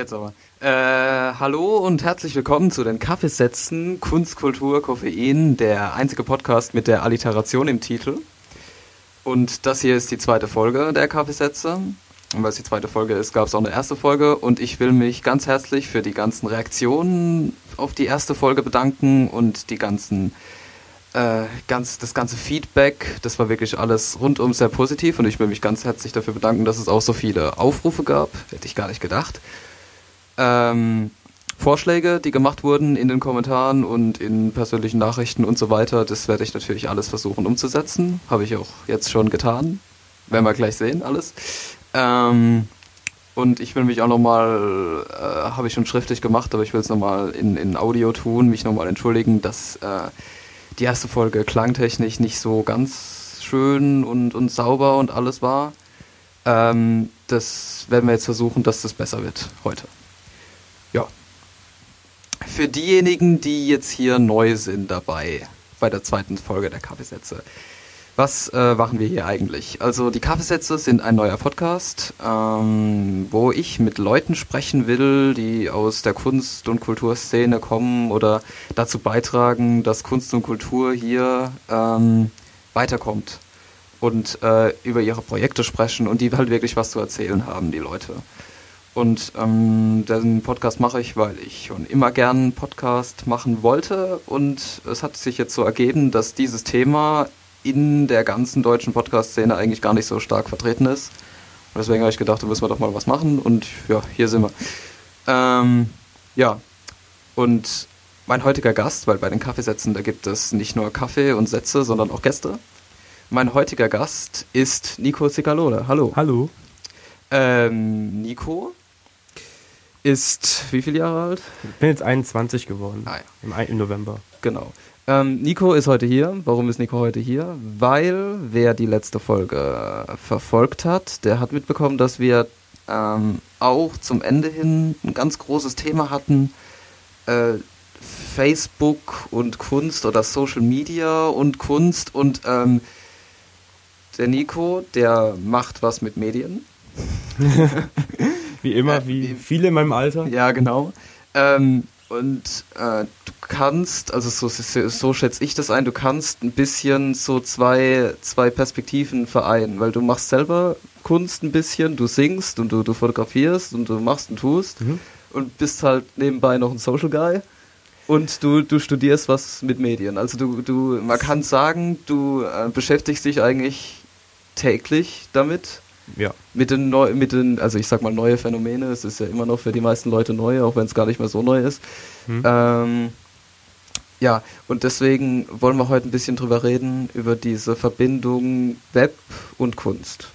Jetzt aber. Äh, hallo und herzlich willkommen zu den Kaffeesätzen Kunst, Kultur, Koffein, der einzige Podcast mit der Alliteration im Titel. Und das hier ist die zweite Folge der Kaffeesätze. Und weil es die zweite Folge ist, gab es auch eine erste Folge. Und ich will mich ganz herzlich für die ganzen Reaktionen auf die erste Folge bedanken und die ganzen äh, ganz, das ganze Feedback, das war wirklich alles rundum sehr positiv und ich will mich ganz herzlich dafür bedanken, dass es auch so viele Aufrufe gab. Hätte ich gar nicht gedacht. Ähm, Vorschläge, die gemacht wurden in den Kommentaren und in persönlichen Nachrichten und so weiter, das werde ich natürlich alles versuchen umzusetzen. Habe ich auch jetzt schon getan. Werden wir gleich sehen, alles. Ähm, und ich will mich auch nochmal, äh, habe ich schon schriftlich gemacht, aber ich will es nochmal in, in Audio tun, mich nochmal entschuldigen, dass äh, die erste Folge klangtechnisch nicht so ganz schön und, und sauber und alles war. Ähm, das werden wir jetzt versuchen, dass das besser wird heute. Ja. Für diejenigen, die jetzt hier neu sind dabei, bei der zweiten Folge der Kaffeesätze. Was äh, machen wir hier eigentlich? Also die Kaffeesätze sind ein neuer Podcast, ähm, wo ich mit Leuten sprechen will, die aus der Kunst- und Kulturszene kommen oder dazu beitragen, dass Kunst und Kultur hier ähm, weiterkommt und äh, über ihre Projekte sprechen und die halt wirklich was zu erzählen haben, die Leute. Und ähm, den Podcast mache ich, weil ich schon immer gern einen Podcast machen wollte und es hat sich jetzt so ergeben, dass dieses Thema in der ganzen deutschen Podcast-Szene eigentlich gar nicht so stark vertreten ist. Und deswegen habe ich gedacht, da müssen wir doch mal was machen und ja, hier sind wir. Ähm, ja, und mein heutiger Gast, weil bei den Kaffeesätzen, da gibt es nicht nur Kaffee und Sätze, sondern auch Gäste. Mein heutiger Gast ist Nico Cicalone. Hallo. Hallo. Ähm, Nico ist wie viele Jahre alt? Ich bin jetzt 21 geworden. Ah, ja. Im, Im November. Genau. Ähm, Nico ist heute hier. Warum ist Nico heute hier? Weil wer die letzte Folge verfolgt hat, der hat mitbekommen, dass wir ähm, auch zum Ende hin ein ganz großes Thema hatten. Äh, Facebook und Kunst oder Social Media und Kunst und ähm, der Nico, der macht was mit Medien. Wie immer, Äh, wie wie- viele in meinem Alter. Ja, genau. Ähm, und äh, du kannst, also so, so, so schätze ich das ein, du kannst ein bisschen so zwei, zwei Perspektiven vereinen, weil du machst selber Kunst ein bisschen, du singst und du, du fotografierst und du machst und tust Mhm. und bist halt nebenbei noch ein Social Guy und du, du studierst was mit Medien. Also du, du man kann sagen, du äh, beschäftigst dich eigentlich täglich damit Ja. mit den, neu, mit den, also ich sag mal neue Phänomene, es ist ja immer noch für die meisten Leute neu, auch wenn es gar nicht mehr so neu ist. Hm. Ähm, ja, und deswegen wollen wir heute ein bisschen drüber reden, über diese Verbindung Web und Kunst.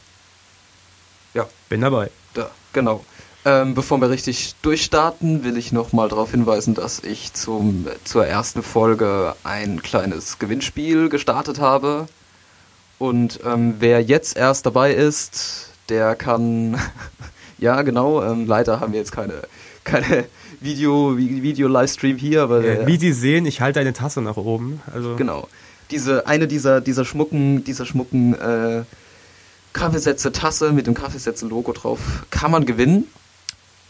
Bin dabei. Da, genau. Ähm, bevor wir richtig durchstarten, will ich nochmal darauf hinweisen, dass ich zum, zur ersten Folge ein kleines Gewinnspiel gestartet habe. Und ähm, wer jetzt erst dabei ist, der kann, ja genau, ähm, leider haben wir jetzt keine, keine Video, Vi- Video-Livestream hier, aber Äh, Wie Sie sehen, ich halte eine Tasse nach oben. Also Genau. Diese, eine dieser, dieser schmucken, dieser schmucken äh, Kaffeesätze-Tasse mit dem Kaffeesätze-Logo drauf kann man gewinnen.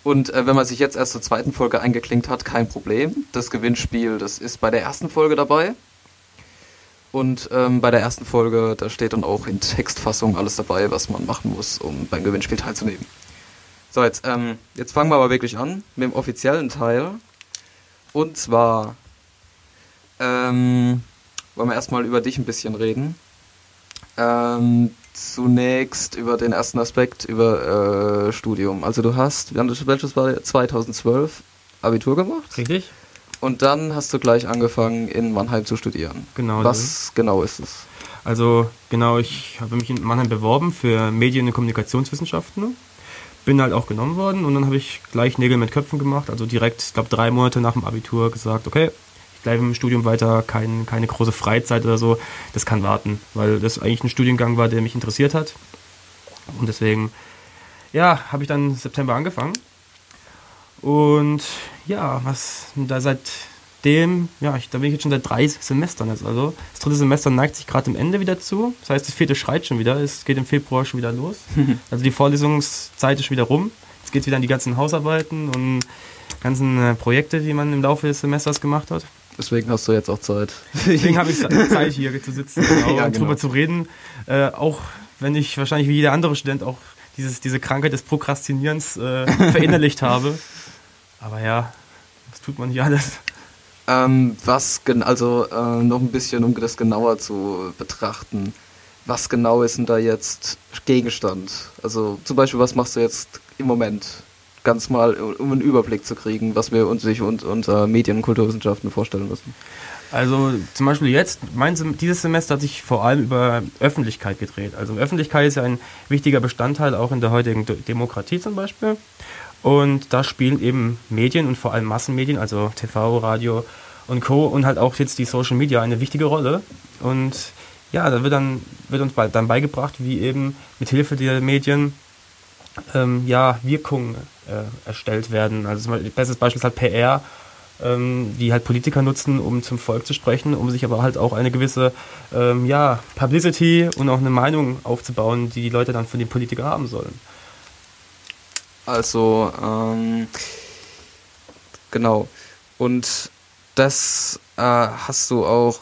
Und äh, wenn man sich jetzt erst zur zweiten Folge eingeklinkt hat, kein Problem. Das Gewinnspiel, das ist bei der ersten Folge dabei. Und ähm, bei der ersten Folge, da steht dann auch in Textfassung alles dabei, was man machen muss, um beim Gewinnspiel teilzunehmen. So, jetzt, ähm, jetzt fangen wir aber wirklich an mit dem offiziellen Teil. Und zwar ähm, wollen wir erstmal über dich ein bisschen reden. Ähm, zunächst über den ersten Aspekt, über äh, Studium. Also du hast, welches war 2012 Abitur gemacht richtig? Und dann hast du gleich angefangen in Mannheim zu studieren. Genau. Was genau ist es? Also genau, ich habe mich in Mannheim beworben für Medien- und Kommunikationswissenschaften. Bin halt auch genommen worden und dann habe ich gleich Nägel mit Köpfen gemacht. Also direkt, ich glaube drei Monate nach dem Abitur gesagt, okay, ich bleibe im Studium weiter, kein, keine große Freizeit oder so. Das kann warten, weil das eigentlich ein Studiengang war, der mich interessiert hat. Und deswegen, ja, habe ich dann September angefangen. Und ja, was da seitdem, ja, ich, da bin ich jetzt schon seit drei Semestern jetzt. Also das dritte Semester neigt sich gerade am Ende wieder zu. Das heißt, das vierte schreit schon wieder. Es geht im Februar schon wieder los. also die Vorlesungszeit ist wieder rum. Jetzt geht wieder an die ganzen Hausarbeiten und ganzen äh, Projekte, die man im Laufe des Semesters gemacht hat. Deswegen hast du jetzt auch Zeit. Deswegen habe ich Zeit, hier zu sitzen genau, Ja, und genau. drüber zu reden. Äh, auch wenn ich wahrscheinlich wie jeder andere Student auch dieses, diese Krankheit des Prokrastinierens äh, verinnerlicht habe. Aber ja, was tut man hier alles? Ähm, was, gen also äh, noch ein bisschen, um das genauer zu betrachten. Was genau ist denn da jetzt Gegenstand? Also zum Beispiel, was machst du jetzt im Moment? Ganz mal, um einen Überblick zu kriegen, was wir uns sich und, unter Medien- und Kulturwissenschaften vorstellen müssen. Also zum Beispiel jetzt, mein, dieses Semester hat sich vor allem über Öffentlichkeit gedreht. Also Öffentlichkeit ist ja ein wichtiger Bestandteil auch in der heutigen Demokratie zum Beispiel. Und da spielen eben Medien und vor allem Massenmedien, also TV, Radio und Co. und halt auch jetzt die Social Media eine wichtige Rolle. Und ja, da wird, dann, wird uns dann beigebracht, wie eben mit Hilfe der Medien ähm, ja, Wirkungen äh, erstellt werden. Also zum bestes Beispiel ist halt PR, ähm, die halt Politiker nutzen, um zum Volk zu sprechen, um sich aber halt auch eine gewisse ähm, ja, Publicity und auch eine Meinung aufzubauen, die die Leute dann von den Politikern haben sollen. Also, ähm, genau. Und das äh, hast du auch,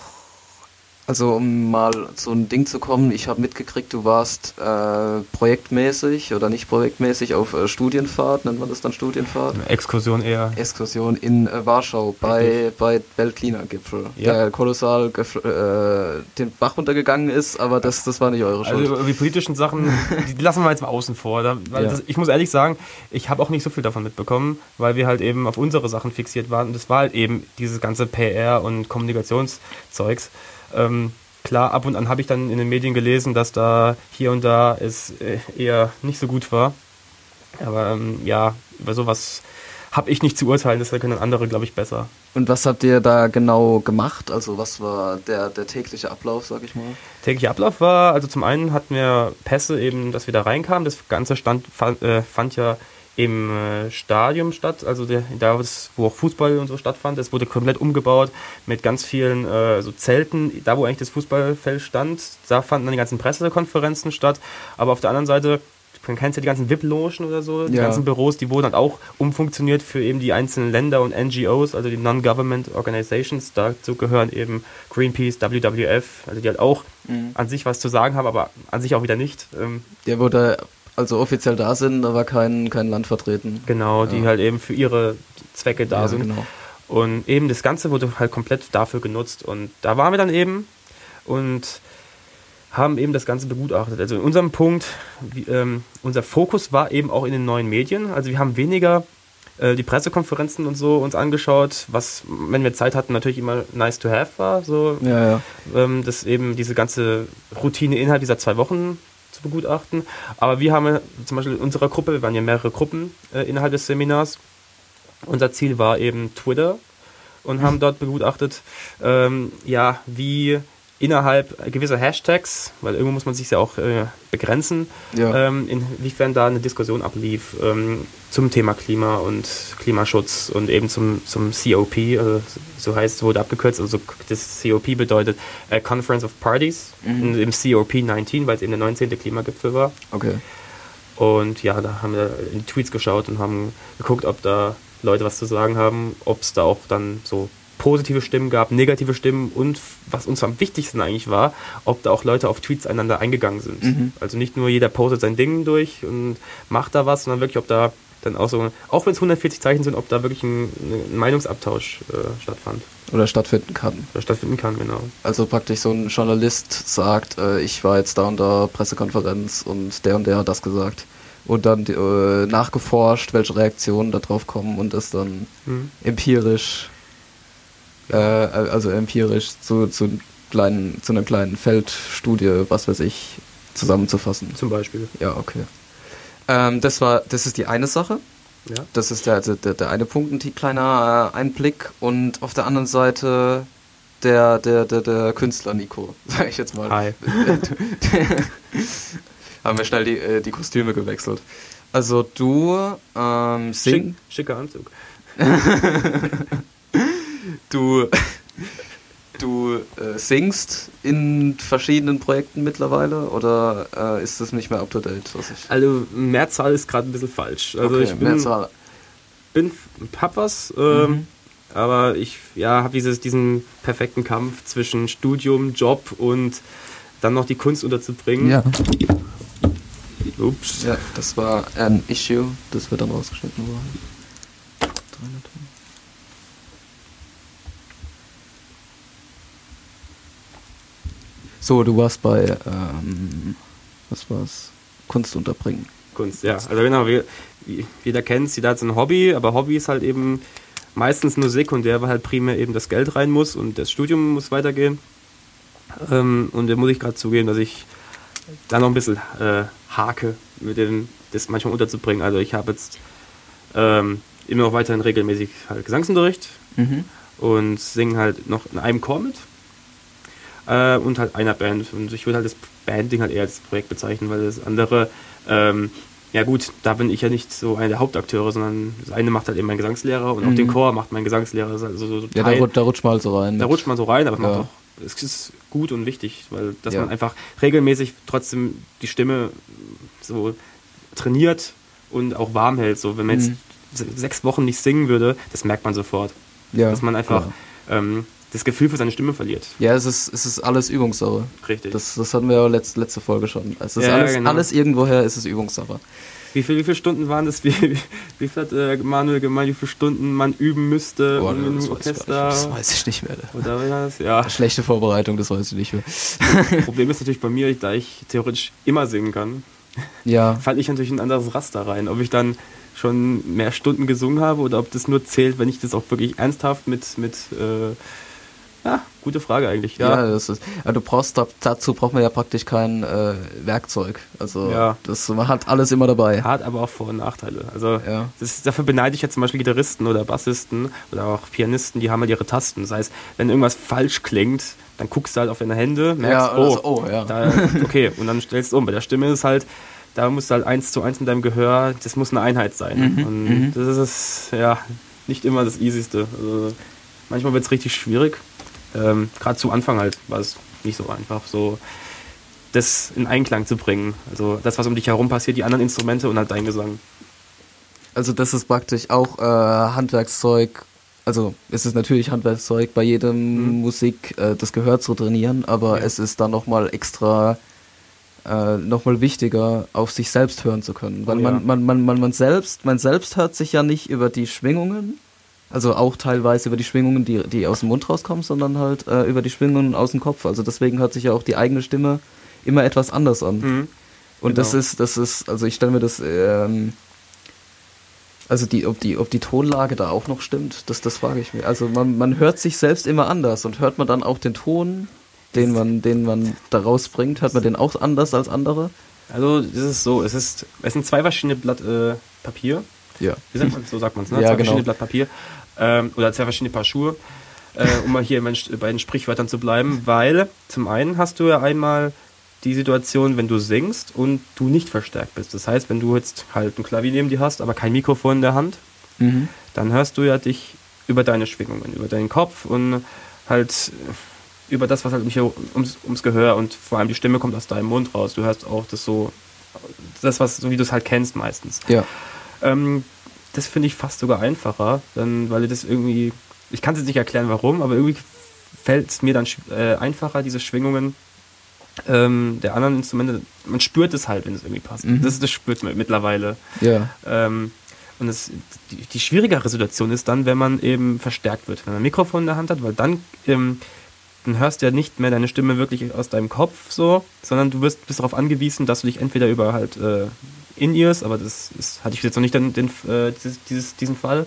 also um mal so ein Ding zu kommen, ich habe mitgekriegt, du warst äh, projektmäßig oder nicht projektmäßig auf äh, Studienfahrt, nennt man das dann Studienfahrt? Exkursion eher. Exkursion in äh, Warschau bei, Richtig. bei Weltklimagipfel, Ja. der kolossal äh, den Bach runtergegangen ist, aber das, das war nicht eure Schuld. Also die politischen Sachen, die lassen wir jetzt mal außen vor. Da, weil Ja. das, ich muss ehrlich sagen, ich habe auch nicht so viel davon mitbekommen, weil wir halt eben auf unsere Sachen fixiert waren. Und das war halt eben dieses ganze PR und Kommunikationszeugs. Ähm, klar, ab und an habe ich dann in den Medien gelesen, dass da hier und da es äh, eher nicht so gut war. Aber ähm, ja, über sowas habe ich nicht zu urteilen, das können andere, glaube ich, besser. Und was habt ihr da genau gemacht? Also was war der, der tägliche Ablauf, sag ich mal? täglicher Ablauf war, also zum einen hatten wir Pässe eben, dass wir da reinkamen. Das Ganze stand, fand, äh, fand ja im äh, Stadion statt, also der, da wo auch Fußball und so stattfand. Es wurde komplett umgebaut mit ganz vielen äh, so Zelten. Da wo eigentlich das Fußballfeld stand, da fanden dann die ganzen Pressekonferenzen statt. Aber auf der anderen Seite, man kennt ja die ganzen VIP-Logen oder so, die Ja. ganzen Büros, die wurden dann auch umfunktioniert für eben die einzelnen Länder und NGOs, also die Non-Government Organizations. Dazu gehören eben Greenpeace, WWF, also die halt auch an sich was zu sagen haben, aber an sich auch wieder nicht. Ähm, Der wurde also offiziell da sind, aber kein, kein Land vertreten. genau, die Ja. halt eben für ihre Zwecke da Ja, sind. genau. Und eben das Ganze wurde halt komplett dafür genutzt. Und da waren wir dann eben und haben eben das Ganze begutachtet. Also in unserem Punkt, wie, ähm, unser Fokus war eben auch in den neuen Medien. Also wir haben weniger äh, die Pressekonferenzen und so uns angeschaut, was, wenn wir Zeit hatten, natürlich immer nice to have war. So, Ja, ja. ähm, das eben diese ganze Routine innerhalb dieser zwei Wochen begutachten. Aber wir haben zum Beispiel in unserer Gruppe, wir waren ja mehrere Gruppen äh, innerhalb des Seminars. Unser Ziel war eben Twitter und haben dort begutachtet, ähm, ja, wie innerhalb gewisser Hashtags, weil irgendwo muss man sich ja auch äh, begrenzen, Ja. ähm, inwiefern da eine Diskussion ablief ähm, zum Thema Klima und Klimaschutz und eben zum, zum COP, äh, so heißt es, wurde abgekürzt, also das COP bedeutet äh, Conference of Parties, Mhm. im COP 19, weil es eben der 19. Klimagipfel war. Okay. Und ja, da haben wir in die Tweets geschaut und haben geguckt, ob da Leute was zu sagen haben, ob es da auch dann so positive Stimmen gab, negative Stimmen und was uns am wichtigsten eigentlich war, ob da auch Leute auf Tweets einander eingegangen sind. Mhm. Also nicht nur jeder postet sein Ding durch und macht da was, sondern wirklich, ob da dann auch so, auch wenn es 140 Zeichen sind, ob da wirklich ein, ein Meinungsabtausch äh, stattfand Oder stattfinden kann. oder stattfinden kann, genau. Also praktisch so ein Journalist sagt, äh, ich war jetzt da und da Pressekonferenz und der und der hat das gesagt. Und dann äh, nachgeforscht, welche Reaktionen darauf kommen und das dann Mhm. empirisch, äh, also empirisch zu, zu, kleinen, zu einer kleinen Feldstudie, was weiß ich, zusammenzufassen. Zum Beispiel. Ja, okay. Ähm, das war, das ist die eine Sache. Ja. Das ist der, der, der eine Punkt, ein kleiner äh, Einblick. Und auf der anderen Seite der, der, der, der Künstler Nico, sag ich jetzt mal. Hi. Haben wir schnell die, äh, die Kostüme gewechselt. Also du ähm, Schick, sing, schicker Anzug. du, du äh, singst in verschiedenen Projekten mittlerweile oder äh, ist das nicht mehr up to date? Was ich Also Mehrzahl ist gerade ein bisschen falsch. Also okay, ich bin, Mehrzahl. bin hab was, ähm, Mhm. aber ich ja, habe dieses diesen perfekten Kampf zwischen Studium, Job und dann noch die Kunst unterzubringen. Ja. Ups. ja, das war ein Issue, das wird dann rausgeschnitten worden. So, du warst bei, ähm, was war's? Kunst unterbringen. Kunst, ja. Also genau, wir, wie- jeder kennt es, jeder hat so ein Hobby, aber Hobby ist halt eben meistens nur sekundär, weil halt primär eben das Geld rein muss und das Studium muss weitergehen. Ähm, und da muss ich gerade zugeben, dass ich da noch ein bisschen äh, hake, mit dem, das manchmal unterzubringen. Also ich habe jetzt ähm, immer noch weiterhin regelmäßig halt Gesangsunterricht Mhm. und singe halt noch in einem Chor mit äh, und halt einer Band. Und ich würde halt das Bandding halt eher als Projekt bezeichnen, weil das andere, ähm, ja gut, da bin ich ja nicht so einer der Hauptakteure, sondern das eine macht halt eben mein Gesangslehrer und auch Mhm. den Chor macht mein Gesangslehrer. Also so Ja, da, da rutscht man halt so rein. da rutscht man so rein, aber es, macht Ja. auch, es ist gut und wichtig, weil dass Ja. man einfach regelmäßig trotzdem die Stimme so trainiert und auch warm hält. So, wenn man jetzt Mhm. se- sechs Wochen nicht singen würde, das merkt man sofort. ja, dass man einfach Ja, ähm, das Gefühl für seine Stimme verliert. ja es, ist, es ist alles Übungssache. Richtig. Das, das hatten wir ja letzte, letzte Folge schon. Es ist Ja, alles, genau. alles irgendwoher ist es Übungssache. Wie, viel, wie viele Stunden waren das? Wie, wie, wie viel hat äh, Manuel gemeint, wie viele Stunden man üben müsste Boah, im das, weiß ich, Orchester? das weiß ich nicht mehr. Oder das? Ja. Schlechte Vorbereitung, das weiß ich nicht mehr. Problem ist natürlich bei mir, da ich theoretisch immer singen kann, Ja, falle ich natürlich in ein anderes Raster rein. Ob ich dann schon mehr Stunden gesungen habe oder ob das nur zählt, wenn ich das auch wirklich ernsthaft mit, mit äh, ja, gute Frage eigentlich. ja, Ja, das ist. Ja, du brauchst da- dazu braucht man ja praktisch kein äh, Werkzeug. Also Ja. das man hat alles immer dabei. hat aber auch Vor- und Nachteile. Also Ja. das ist, dafür beneide ich jetzt zum Beispiel Gitarristen oder Bassisten oder auch Pianisten, die haben halt ihre Tasten. Das heißt, wenn irgendwas falsch klingt, dann guckst du halt auf deine Hände, merkst, Ja, oh, also, oh, ja. Da, okay, und dann stellst du um. Bei der Stimme ist es halt, da musst du halt eins zu eins mit deinem Gehör, das muss eine Einheit sein. Mhm, und mhm. das ist ja nicht immer das Easyste. Also, manchmal wird es richtig schwierig. Ähm, Gerade zu Anfang halt war es nicht so einfach, so das in Einklang zu bringen. Also das, was um dich herum passiert, die anderen Instrumente und halt dein Gesang. Also das ist praktisch auch äh, Handwerkszeug. Also es ist natürlich Handwerkszeug bei jedem Mhm. Musik äh, das Gehör zu trainieren, aber Ja. es ist dann nochmal extra äh, nochmal wichtiger, auf sich selbst hören zu können. Weil Oh ja. man, man, man, man, man selbst, man selbst hört sich ja nicht über die Schwingungen, also auch teilweise über die Schwingungen, die, die aus dem Mund rauskommen, sondern halt äh, über die Schwingungen aus dem Kopf. Also deswegen hört sich ja auch die eigene Stimme immer etwas anders an. Mhm. Und das Genau. ist, das ist, also ich stelle mir das, ähm, also die, ob die, ob die Tonlage da auch noch stimmt, das, das frage ich mir. Also man, man hört sich selbst immer anders und hört man dann auch den Ton, den man, den man da rausbringt, hört man den auch anders als andere? Also es ist so, es ist, es sind zwei verschiedene Blatt äh, Papier. Ja. Sagt man, so sagt man es, ne? Ja, zwei genau. verschiedene Blatt Papier ähm, oder zwei verschiedene Paar Schuhe, äh, um mal hier in meinen, bei den Sprichwörtern zu bleiben, weil zum einen hast du ja einmal die Situation, wenn du singst und du nicht verstärkt bist. Das heißt, wenn du jetzt halt ein Klavier neben dir hast, aber kein Mikrofon in der Hand, Mhm. dann hörst du ja dich über deine Schwingungen, über deinen Kopf und halt über das, was halt um ums, ums Gehör und vor allem die Stimme kommt aus deinem Mund raus. Du hörst auch das so, das, was, so wie du es halt kennst meistens. Ja. Ähm, das finde ich fast sogar einfacher, dann, weil das irgendwie, ich kann es jetzt nicht erklären, warum, aber irgendwie fällt es mir dann äh, einfacher, diese Schwingungen ähm, der anderen Instrumente, man spürt es halt, wenn es irgendwie passt. Mhm. Das, das spürt man mittlerweile. Ja. Ähm, und das, die, die schwierigere Situation ist dann, wenn man eben verstärkt wird, wenn man ein Mikrofon in der Hand hat, weil dann, ähm, dann hörst du ja nicht mehr deine Stimme wirklich aus deinem Kopf so, sondern du wirst, bist darauf angewiesen, dass du dich entweder über halt äh, In-Ears, aber das ist, hatte ich jetzt noch nicht den, den, äh, dieses, diesen Fall,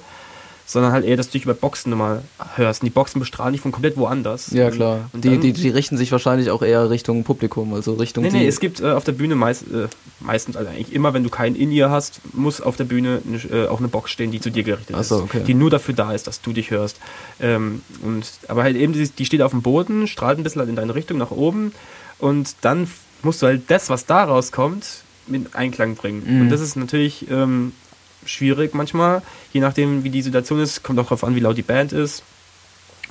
sondern halt eher, dass du dich über Boxen nochmal hörst. Und die Boxen bestrahlen dich von komplett woanders. Ja, Und- klar. Und Die, dann- die, die richten sich wahrscheinlich auch eher Richtung Publikum, also Richtung Nee, die. nee, es gibt äh, auf der Bühne meist, äh, meistens, also eigentlich immer, wenn du kein In-Ear hast, muss auf der Bühne ne, äh, auch eine Box stehen, die zu dir gerichtet so, ist. okay. Die nur dafür da ist, dass du dich hörst. Ähm, und, aber halt eben, die, die steht auf dem Boden, strahlt ein bisschen halt in deine Richtung nach oben und dann musst du halt das, was da rauskommt, mit Einklang bringen. Mhm. Und das ist natürlich ähm, schwierig manchmal, je nachdem, wie die Situation ist, kommt auch darauf an, wie laut die Band ist.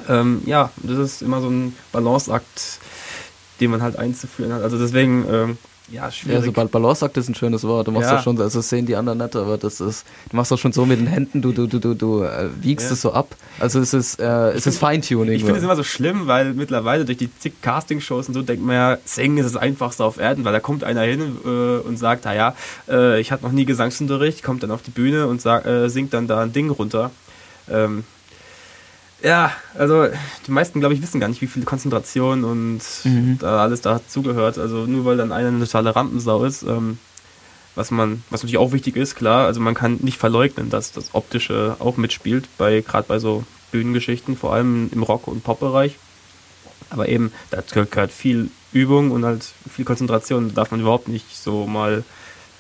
ähm, ja, das ist immer so ein Balanceakt, den man halt einzuführen hat. Also deswegen, ähm, ja, schwierig. Ja, so Bal- Balanceakt ist ein schönes Wort. Du machst Ja. das schon, also das sehen die anderen nicht, aber das ist, du machst das schon so mit den Händen, du, du, du, du, du äh, wiegst Ja. es so ab. Also es ist, äh, es ist Feintuning. Ich finde es immer so schlimm, weil mittlerweile durch die zig Castingshows und so denkt man ja, Singen ist das Einfachste auf Erden, weil da kommt einer hin äh, und sagt, naja, äh, ich hatte noch nie Gesangsunterricht, kommt dann auf die Bühne und sag, äh, singt dann da ein Ding runter. Ähm, ja, also die meisten, glaube ich, wissen gar nicht, wie viel Konzentration und Mhm. da alles dazugehört. Also nur weil dann einer eine totale Rampensau ist, ähm, was man, was natürlich auch wichtig ist, klar, also man kann nicht verleugnen, dass das Optische auch mitspielt, bei gerade bei so Bühnengeschichten, vor allem im Rock- und Pop-Bereich. Aber eben, da gehört viel Übung und halt viel Konzentration. Da darf man überhaupt nicht so mal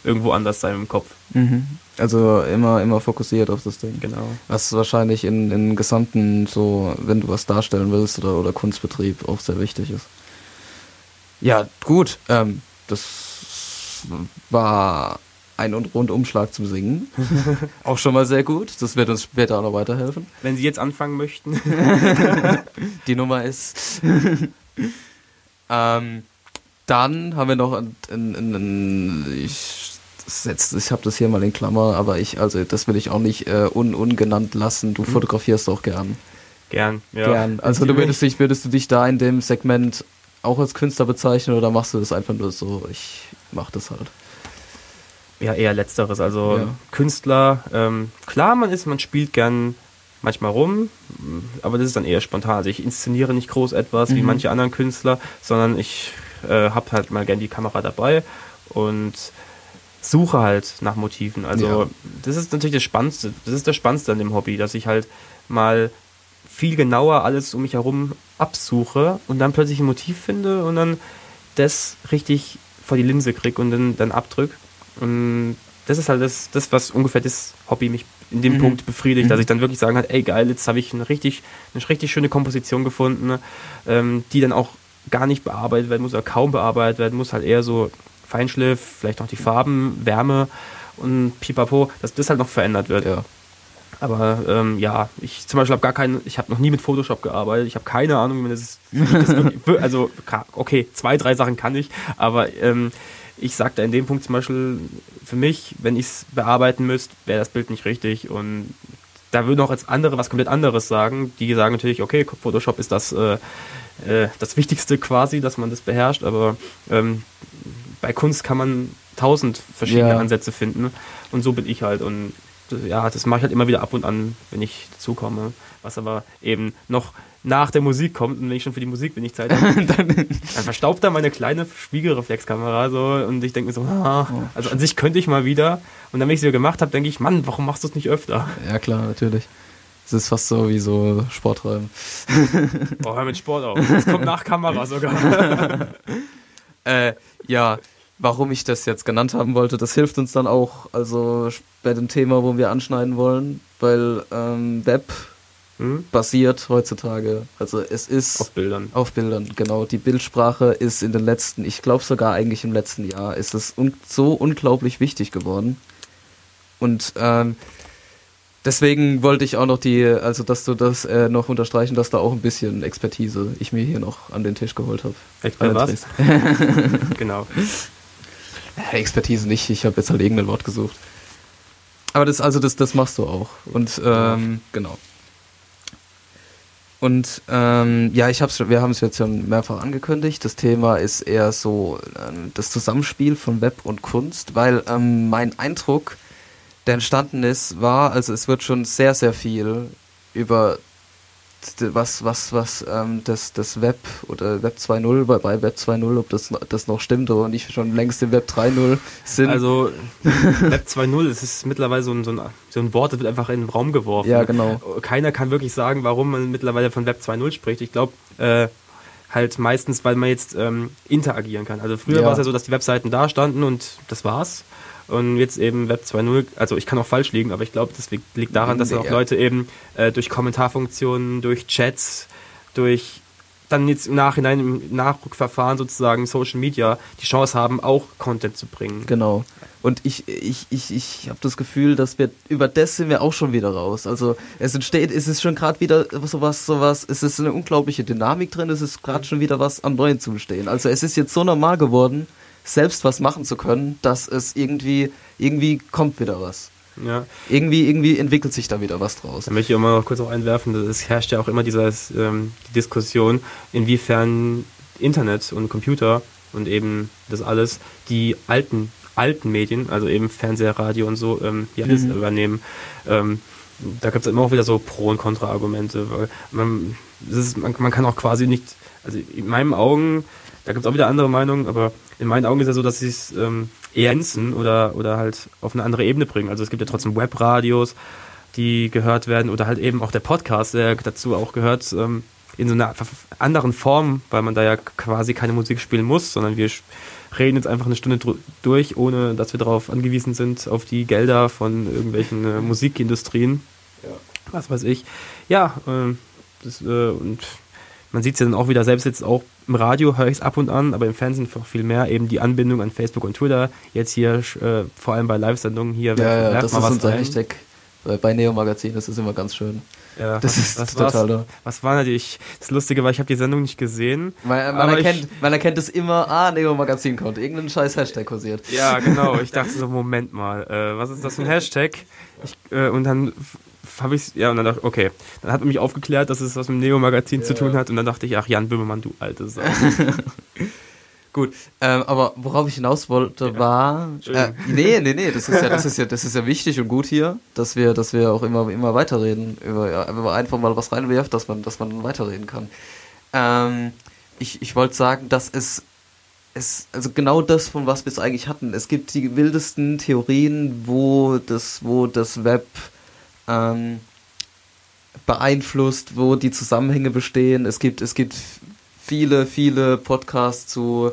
irgendwo anders sein im Kopf. Mhm. Also immer, immer fokussiert auf das Ding. Genau. Was wahrscheinlich in, in gesamten, so, wenn du was darstellen willst oder, oder Kunstbetrieb auch sehr wichtig ist. Ja, gut. Ähm, das war ein und Rundumschlag zum Singen. auch schon mal sehr gut. Das wird uns später auch noch weiterhelfen. Wenn Sie jetzt anfangen möchten. Die Nummer ist. ähm, dann haben wir noch ein, ein, ein, ein ich, das jetzt, ich habe das hier mal in Klammer, aber ich, also das will ich auch nicht äh, un, ungenannt lassen. Du fotografierst auch gern. Gern, ja. Gern. Also du würdest dich, würdest du dich da in dem Segment auch als Künstler bezeichnen oder machst du das einfach nur so, ich mach das halt. Ja, eher letzteres. Also Ja. Künstler, ähm, klar, man ist, man spielt gern manchmal rum, aber das ist dann eher spontan. Also ich inszeniere nicht groß etwas wie Mhm. manche anderen Künstler, sondern ich äh, habe halt mal gern die Kamera dabei und suche halt nach Motiven. Also Ja. das ist natürlich das Spannendste, das ist das Spannendste an dem Hobby, dass ich halt mal viel genauer alles um mich herum absuche und dann plötzlich ein Motiv finde und dann das richtig vor die Linse krieg und dann, dann abdrück. Und das ist halt das, das, was ungefähr das Hobby mich in dem Mhm. Punkt befriedigt, dass Mhm. ich dann wirklich sagen kann, ey geil, jetzt habe ich eine richtig, eine richtig schöne Komposition gefunden, ähm, die dann auch gar nicht bearbeitet werden muss oder kaum bearbeitet werden muss, halt eher so Feinschliff, vielleicht noch die Farben, Wärme und pipapo, dass das halt noch verändert wird. Ja. Aber ähm, ja, ich zum Beispiel habe gar keinen, ich habe noch nie mit Photoshop gearbeitet, ich habe keine Ahnung, wie man das, ich das wirklich, wir- also ka- okay, zwei, drei Sachen kann ich, aber ähm, ich sage da in dem Punkt zum Beispiel, für mich, wenn ich es bearbeiten müsste, wäre das Bild nicht richtig. Und da würden auch jetzt andere was komplett anderes sagen, die sagen natürlich, okay, Photoshop ist das, äh, äh, das Wichtigste quasi, dass man das beherrscht, aber ähm, bei Kunst kann man tausend verschiedene Ja. Ansätze finden und so bin ich halt und ja, das mache ich halt immer wieder ab und an, wenn ich dazukomme. Was aber eben noch nach der Musik kommt und wenn ich schon für die Musik wenig Zeit habe, Dann, dann verstaubt da meine kleine Spiegelreflexkamera so und ich denke mir so, ah, Oh. also an sich könnte ich mal wieder. Und dann, wenn ich sie gemacht habe, denke ich, Mann, warum machst du es nicht öfter? ja klar, natürlich. Es ist fast so wie so Sporttreiben. Oh, hör mit Sport auf. Das kommt nach Kamera sogar. Äh, ja, warum ich das jetzt genannt haben wollte, das hilft uns dann auch, also bei dem Thema, wo wir anschneiden wollen, weil ähm, Web Hm? basiert heutzutage, also es ist Auf Bildern. auf Bildern, genau. Die Bildsprache ist in den letzten, ich glaube sogar eigentlich im letzten Jahr, ist es un so unglaublich wichtig geworden. Und ähm, deswegen wollte ich auch noch die, also dass du das äh, noch unterstreichen, dass da auch ein bisschen Expertise ich mir hier noch an den Tisch geholt habe. Echt bei was? genau. Expertise nicht, ich habe jetzt halt irgendein Wort gesucht. Aber das, also das, das machst du auch. Und ähm, genau. Und ähm, ja, ich hab's, wir haben es jetzt schon mehrfach angekündigt. Das Thema ist eher so ähm, das Zusammenspiel von Web und Kunst, weil ähm, mein Eindruck, der entstanden ist, war, also es wird schon sehr, sehr viel über was, was, was ähm, das, das Web oder Web 2.0, bei, bei Web 2.0, ob das, das noch stimmt oder nicht schon längst im Web 3.0 sind. Also Web 2.0, es ist mittlerweile so ein, so, ein, so ein Wort, das wird einfach in den Raum geworfen. Ja, genau. Keiner kann wirklich sagen, warum man mittlerweile von Web 2.0 spricht. Ich glaube, äh, halt meistens, weil man jetzt ähm, interagieren kann. Also früher Ja. war es ja so, dass die Webseiten da standen und das war's. Und jetzt eben Web 2.0, also ich kann auch falsch liegen, aber ich glaube, das liegt, daran, dass auch. Leute eben äh, durch Kommentarfunktionen, durch Chats, durch dann jetzt im Nachhinein, im Nachrückverfahren sozusagen Social Media die Chance haben, auch Content zu bringen. Genau. Und ich, ich, ich, ich habe das Gefühl, dass wir über das sind wir auch schon wieder raus. Also es entsteht, es ist schon gerade wieder sowas, sowas, es ist eine unglaubliche Dynamik drin, es ist gerade schon wieder was am Neuen zu stehen. Also es ist jetzt so normal geworden, selbst was machen zu können, dass es irgendwie, irgendwie kommt wieder was. Ja. Irgendwie, irgendwie entwickelt sich da wieder was draus. Da möchte ich auch mal noch kurz auch einwerfen, es herrscht ja auch immer diese ähm, die Diskussion, inwiefern Internet und Computer und eben das alles die alten alten Medien, also eben Fernseher, Radio und so, ähm, die alles mhm. übernehmen. Ähm, da gibt es immer auch wieder so Pro- und Kontra-Argumente, weil man, ist, man, man, kann auch quasi nicht, also in meinen Augen, da gibt es auch wieder andere Meinungen, aber in meinen Augen ist ja so, dass sie es ähm, ergänzen oder, oder halt auf eine andere Ebene bringen. Also es gibt ja trotzdem Webradios, die gehört werden oder halt eben auch der Podcast, der dazu auch gehört, ähm, in so einer anderen Form, weil man da ja quasi keine Musik spielen muss, sondern wir reden jetzt einfach eine Stunde durch, ohne dass wir darauf angewiesen sind, auf die Gelder von irgendwelchen äh, Musikindustrien. Ja. Was weiß ich. Ja, äh, das, äh, und man sieht es ja dann auch wieder, selbst jetzt auch im Radio höre ich es ab und an, aber im Fernsehen noch viel mehr, eben die Anbindung an Facebook und Twitter. Jetzt hier, äh, vor allem bei Live-Sendungen hier. Ja, ja das ist unser ein. Hashtag bei Neo Magazin, das ist immer ganz schön. Ja, das ist was, total was, was war natürlich das Lustige, weil ich habe die Sendung nicht gesehen. Man, man erkennt, ich, man erkennt es immer, ah, Neo Magazin kommt, irgendein scheiß Hashtag kursiert. Ja, genau. Ich dachte so, Moment mal, äh, was ist das für ein Hashtag? Ich, äh, und dann habe ich ja und dann dachte okay, dann hat man mich aufgeklärt, dass es was mit dem Neo Magazin ja. zu tun hat und dann dachte ich, ach Jan Böhmermann, du alte Sau. Gut, ähm, aber worauf ich hinaus wollte, ja. war. Äh, nee, nee, nee, das ist ja, das ist ja, das ist ja wichtig und gut hier, dass wir, dass wir auch immer, immer weiterreden, über, ja, wenn man einfach mal was reinwirft, dass man, dass man weiterreden kann. Ähm, ich, ich wollte sagen, dass es, es, also genau das, von was wir es eigentlich hatten. Es gibt die wildesten Theorien, wo das, wo das Web ähm, beeinflusst, wo die Zusammenhänge bestehen. Es gibt, es gibt viele, viele Podcasts zu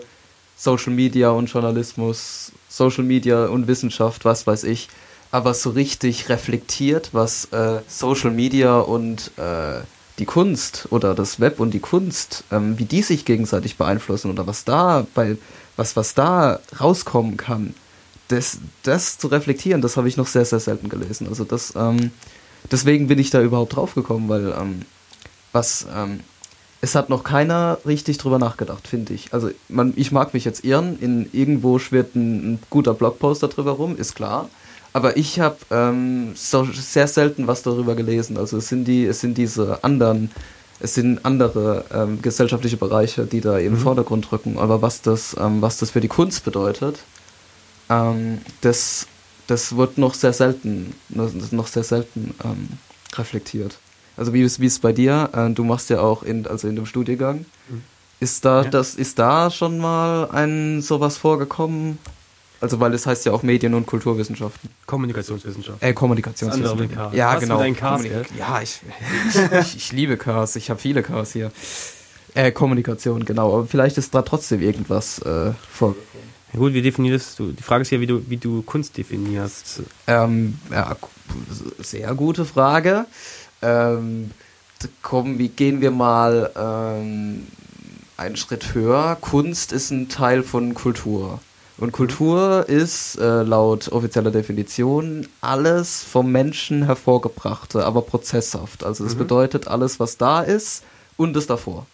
Social Media und Journalismus, Social Media und Wissenschaft, was weiß ich, aber so richtig reflektiert, was äh, Social Media und äh, die Kunst oder das Web und die Kunst, ähm, wie die sich gegenseitig beeinflussen oder was da bei was was da rauskommen kann, das, das zu reflektieren, das habe ich noch sehr sehr selten gelesen. Also das ähm, deswegen bin ich da überhaupt drauf gekommen, weil ähm, was ähm, es hat noch keiner richtig drüber nachgedacht, finde ich. Also man, ich mag mich jetzt irren, in irgendwo schwirrt ein, ein guter Blogposter drüber rum, ist klar. Aber ich habe ähm, so sehr selten was darüber gelesen. Also es sind die, es sind diese anderen, es sind andere ähm, gesellschaftliche Bereiche, die da im mhm. Vordergrund rücken. Aber was das, ähm, was das für die Kunst bedeutet, ähm, das, das wird noch sehr selten, noch sehr selten ähm, reflektiert. Also wie ist es bei dir? Äh, du machst ja auch in, also in dem Studiengang. Mhm. Ist da, ja. das, ist da schon mal ein sowas vorgekommen? Also weil es heißt ja auch Medien- und Kulturwissenschaften. Kommunikationswissenschaften. Äh, Kommunikationswissenschaften. Ja, genau. Dein Cars, ja, ich, ich, ich, liebe Cars. Ich habe viele Cars hier. Äh, Kommunikation, genau. Aber vielleicht ist da trotzdem irgendwas äh, vorgekommen. Ja, gut, wie definierst du? Die Frage ist ja, wie du, wie du Kunst definierst. Ähm, ja, sehr gute Frage ähm, kommen, wie gehen wir mal ähm, einen Schritt höher. Kunst ist ein Teil von Kultur. Und. Kultur ist äh, laut offizieller Definition alles vom Menschen hervorgebrachte, aber prozesshaft. Also es mhm. bedeutet alles, was da ist und es davor.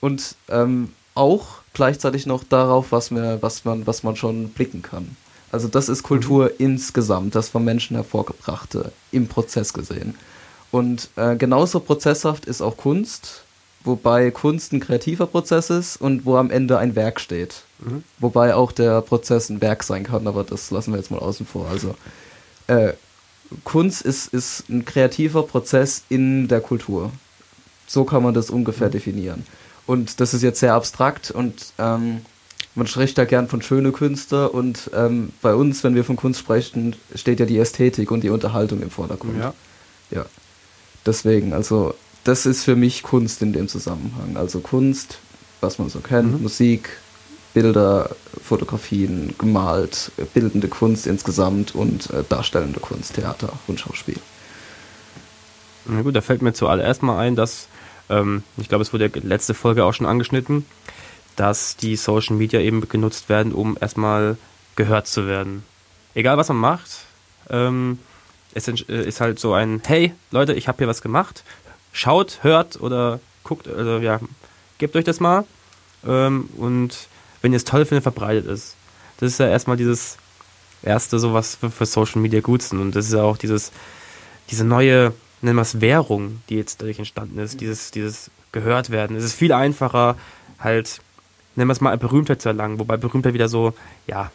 Und ähm, auch gleichzeitig noch darauf, was, wir, was, man, was man schon blicken kann. Also das ist Kultur mhm. insgesamt, das vom Menschen hervorgebrachte, im Prozess gesehen. Und äh, genauso prozesshaft ist auch Kunst, wobei Kunst ein kreativer Prozess ist und wo am Ende ein Werk steht. Mhm. Wobei auch der Prozess ein Werk sein kann, aber das lassen wir jetzt mal außen vor. Also äh, Kunst ist, ist ein kreativer Prozess in der Kultur. So kann man das ungefähr mhm. definieren. Und das ist jetzt sehr abstrakt und ähm, man spricht da gern von schöne Künste und ähm, bei uns, wenn wir von Kunst sprechen, steht ja die Ästhetik und die Unterhaltung im Vordergrund. Ja. ja. Deswegen, also das ist für mich Kunst in dem Zusammenhang. Also Kunst, was man so kennt, mhm. Musik, Bilder, Fotografien, gemalt, bildende Kunst insgesamt und äh, darstellende Kunst, Theater und Schauspiel. Na gut, da fällt mir zuallererst mal ein, dass ähm, ich glaube, es wurde letzte Folge auch schon angeschnitten, dass die Social Media eben genutzt werden, um erstmal gehört zu werden. Egal was man macht, ähm, es äh, ist halt so ein, hey Leute, ich habe hier was gemacht, schaut, hört oder guckt, also ja, gebt euch das mal ähm, und wenn ihr es toll findet, verbreitet es. Das ist ja erstmal dieses erste, so was für, für Social Media gut sind und das ist ja auch dieses, diese neue, nennen wir es Währung, die jetzt dadurch entstanden ist, dieses, dieses gehört werden. Es ist viel einfacher, halt, nennen wir es mal, Berühmtheit zu erlangen, wobei Berühmtheit wieder so, ja,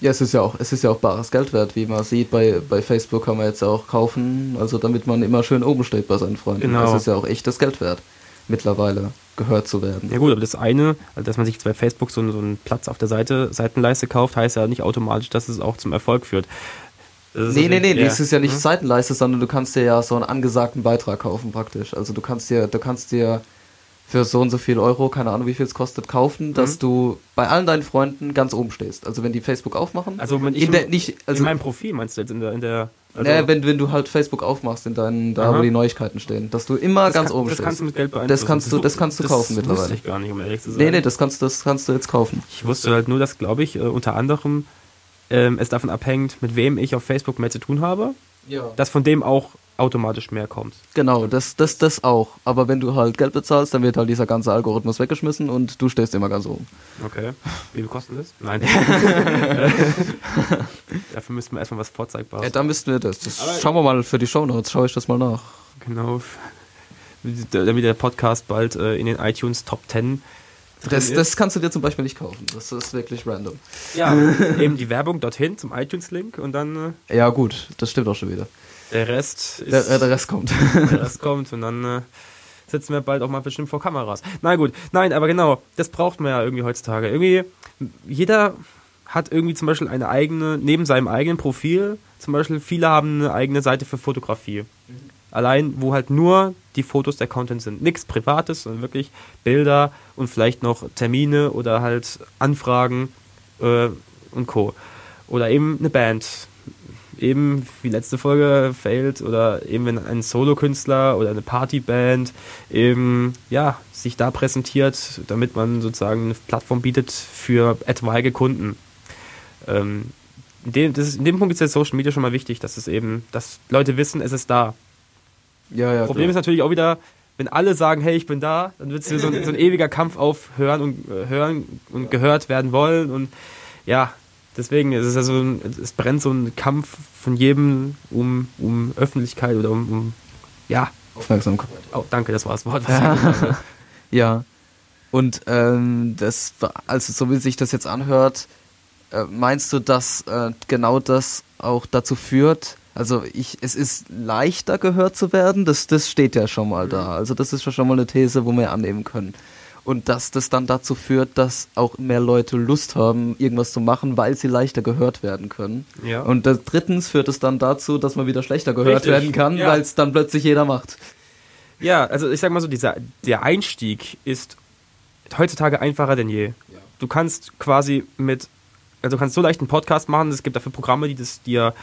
ja, es ist ja auch, es ist ja auch bares Geld wert, wie man sieht. Bei, bei Facebook kann man jetzt auch kaufen, also damit man immer schön oben steht bei seinen Freunden. Genau. Das ist ja auch echt das Geld wert, mittlerweile gehört zu werden. Ja gut, aber das eine, also dass man sich bei Facebook so, so einen Platz auf der Seite, Seitenleiste kauft, heißt ja nicht automatisch, dass es auch zum Erfolg führt. Nee, nee, nee, das ist ja nicht hm? Seitenleiste, sondern du kannst dir ja so einen angesagten Beitrag kaufen praktisch. Also du kannst dir, du kannst dir für so und so viel Euro, keine Ahnung, wie viel es kostet, kaufen, dass mhm. du bei allen deinen Freunden ganz oben stehst. Also wenn die Facebook aufmachen. Also wenn ich in, der, nicht, also in meinem Profil meinst du jetzt in der, in der also naja, wenn, wenn du halt Facebook aufmachst, in deinen, da Aha. wo die Neuigkeiten stehen, dass du immer das ganz kann, oben das stehst. Kannst du mit Geld das kannst du, das kannst du das kaufen mittlerweile. Das ich gar nicht, um ehrlich zu sein. Nee, nee, das kannst, das kannst du jetzt kaufen. Ich wusste halt nur, dass, glaube ich, äh, unter anderem ähm, es davon abhängt, mit wem ich auf Facebook mehr zu tun habe. Ja. Dass von dem auch automatisch mehr kommt. Genau, das, das, das auch. Aber wenn du halt Geld bezahlst, dann wird halt dieser ganze Algorithmus weggeschmissen und du stehst immer ganz oben. Okay. Wie viel kostet das? Nein. Dafür müssten wir erstmal was vorzeigbares. Ja, da müssten wir das. das schauen wir mal für die Shownotes, schaue ich das mal nach. Genau. Damit der Podcast bald äh, in den iTunes Top 10 das, das, kannst du dir zum Beispiel nicht kaufen. Das ist wirklich random. Ja, eben die Werbung dorthin zum iTunes-Link und dann. Äh ja, gut, das stimmt auch schon wieder. Der Rest ist. Der, der Rest kommt. Der Rest kommt und dann äh, sitzen wir bald auch mal bestimmt vor Kameras. Na gut, nein, aber genau, das braucht man ja irgendwie heutzutage. Irgendwie, jeder hat irgendwie zum Beispiel eine eigene, neben seinem eigenen Profil, zum Beispiel, viele haben eine eigene Seite für Fotografie. Allein, wo halt nur die Fotos der Content sind. Nichts Privates, sondern wirklich Bilder und vielleicht noch Termine oder halt Anfragen äh, und Co. Oder eben eine Band eben wie letzte Folge failed oder eben wenn ein Solokünstler oder eine Partyband eben ja sich da präsentiert, damit man sozusagen eine Plattform bietet für etwaige Kunden. Ähm, in, dem, ist, in dem Punkt ist jetzt Social Media schon mal wichtig, dass es eben, dass Leute wissen, es ist da. Ja, ja, Problem klar. ist natürlich auch wieder, wenn alle sagen, hey, ich bin da, dann wird es so, so, ein ewiger Kampf aufhören und äh, hören und gehört werden wollen und ja, deswegen ist es also es brennt so ein Kampf von jedem um, um Öffentlichkeit oder um, um ja Aufmerksamkeit. Oh, danke, das war das Wort. Ja. ja. Und ähm, das, also so wie sich das jetzt anhört, äh, meinst du, dass äh, genau das auch dazu führt? Also ich, es ist leichter gehört zu werden. Das, das steht ja schon mal da. Also das ist schon mal eine These, wo wir annehmen können und dass das dann dazu führt, dass auch mehr Leute Lust haben, irgendwas zu machen, weil sie leichter gehört werden können. Ja. Und das, drittens führt es dann dazu, dass man wieder schlechter gehört Richtig. werden kann, ja. weil es dann plötzlich jeder macht. Ja, also ich sag mal so, dieser, der Einstieg ist heutzutage einfacher denn je. Ja. Du kannst quasi mit, also du kannst so leicht einen Podcast machen, es gibt dafür Programme, die das dir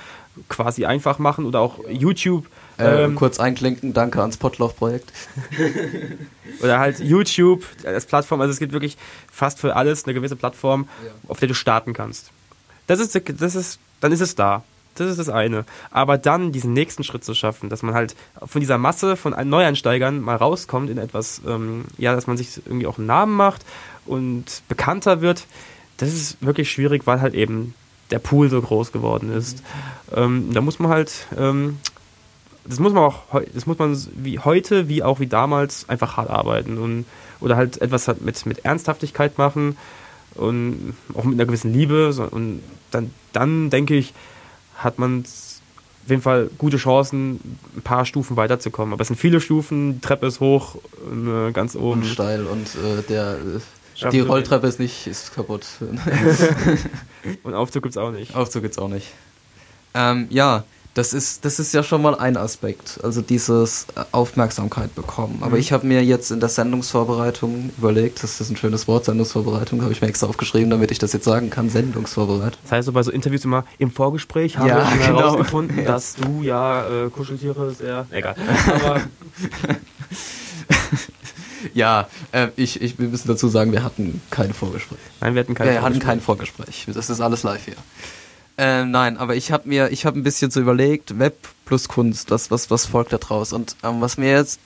quasi einfach machen oder auch YouTube äh, ähm, kurz einklinken, danke ans Potloff-Projekt. Oder halt YouTube als Plattform, also es gibt wirklich fast für alles eine gewisse Plattform, ja. auf der du starten kannst. Das ist, das ist, dann ist es da. Das ist das eine. Aber dann diesen nächsten Schritt zu schaffen, dass man halt von dieser Masse von Neueinsteigern mal rauskommt in etwas, ähm, ja, dass man sich irgendwie auch einen Namen macht und bekannter wird, das ist wirklich schwierig, weil halt eben der Pool so groß geworden ist. Ähm, da muss man halt ähm, das muss man auch, das muss man wie heute, wie auch wie damals einfach hart arbeiten und oder halt etwas halt mit, mit Ernsthaftigkeit machen und auch mit einer gewissen Liebe und dann, dann denke ich, hat man auf jeden Fall gute Chancen, ein paar Stufen weiterzukommen. Aber es sind viele Stufen, die Treppe ist hoch, äh, ganz oben. Und steil und äh, der, äh, die Rolltreppe ist nicht ist kaputt. und Aufzug gibt es auch nicht. Aufzug gibt es auch nicht. Ähm, ja, das ist, das ist ja schon mal ein Aspekt, also dieses äh, Aufmerksamkeit bekommen. Aber mhm. ich habe mir jetzt in der Sendungsvorbereitung überlegt, das ist ein schönes Wort, Sendungsvorbereitung, habe ich mir extra aufgeschrieben, damit ich das jetzt sagen kann, Sendungsvorbereitung. Das heißt so bei so Interviews immer, im Vorgespräch habe ja, ich genau. herausgefunden, dass du ja äh, Kuscheltiere sehr... Egal. Aber Ja, äh, ich, ich, wir müssen dazu sagen, wir hatten kein Vorgespräch. Nein, wir hatten kein wir hatten kein Vorgespräch. Das ist alles live hier. Äh, nein, aber ich habe mir, ich habe ein bisschen so überlegt, Web plus Kunst, was, was, was folgt da draus? Und ähm, was mir jetzt,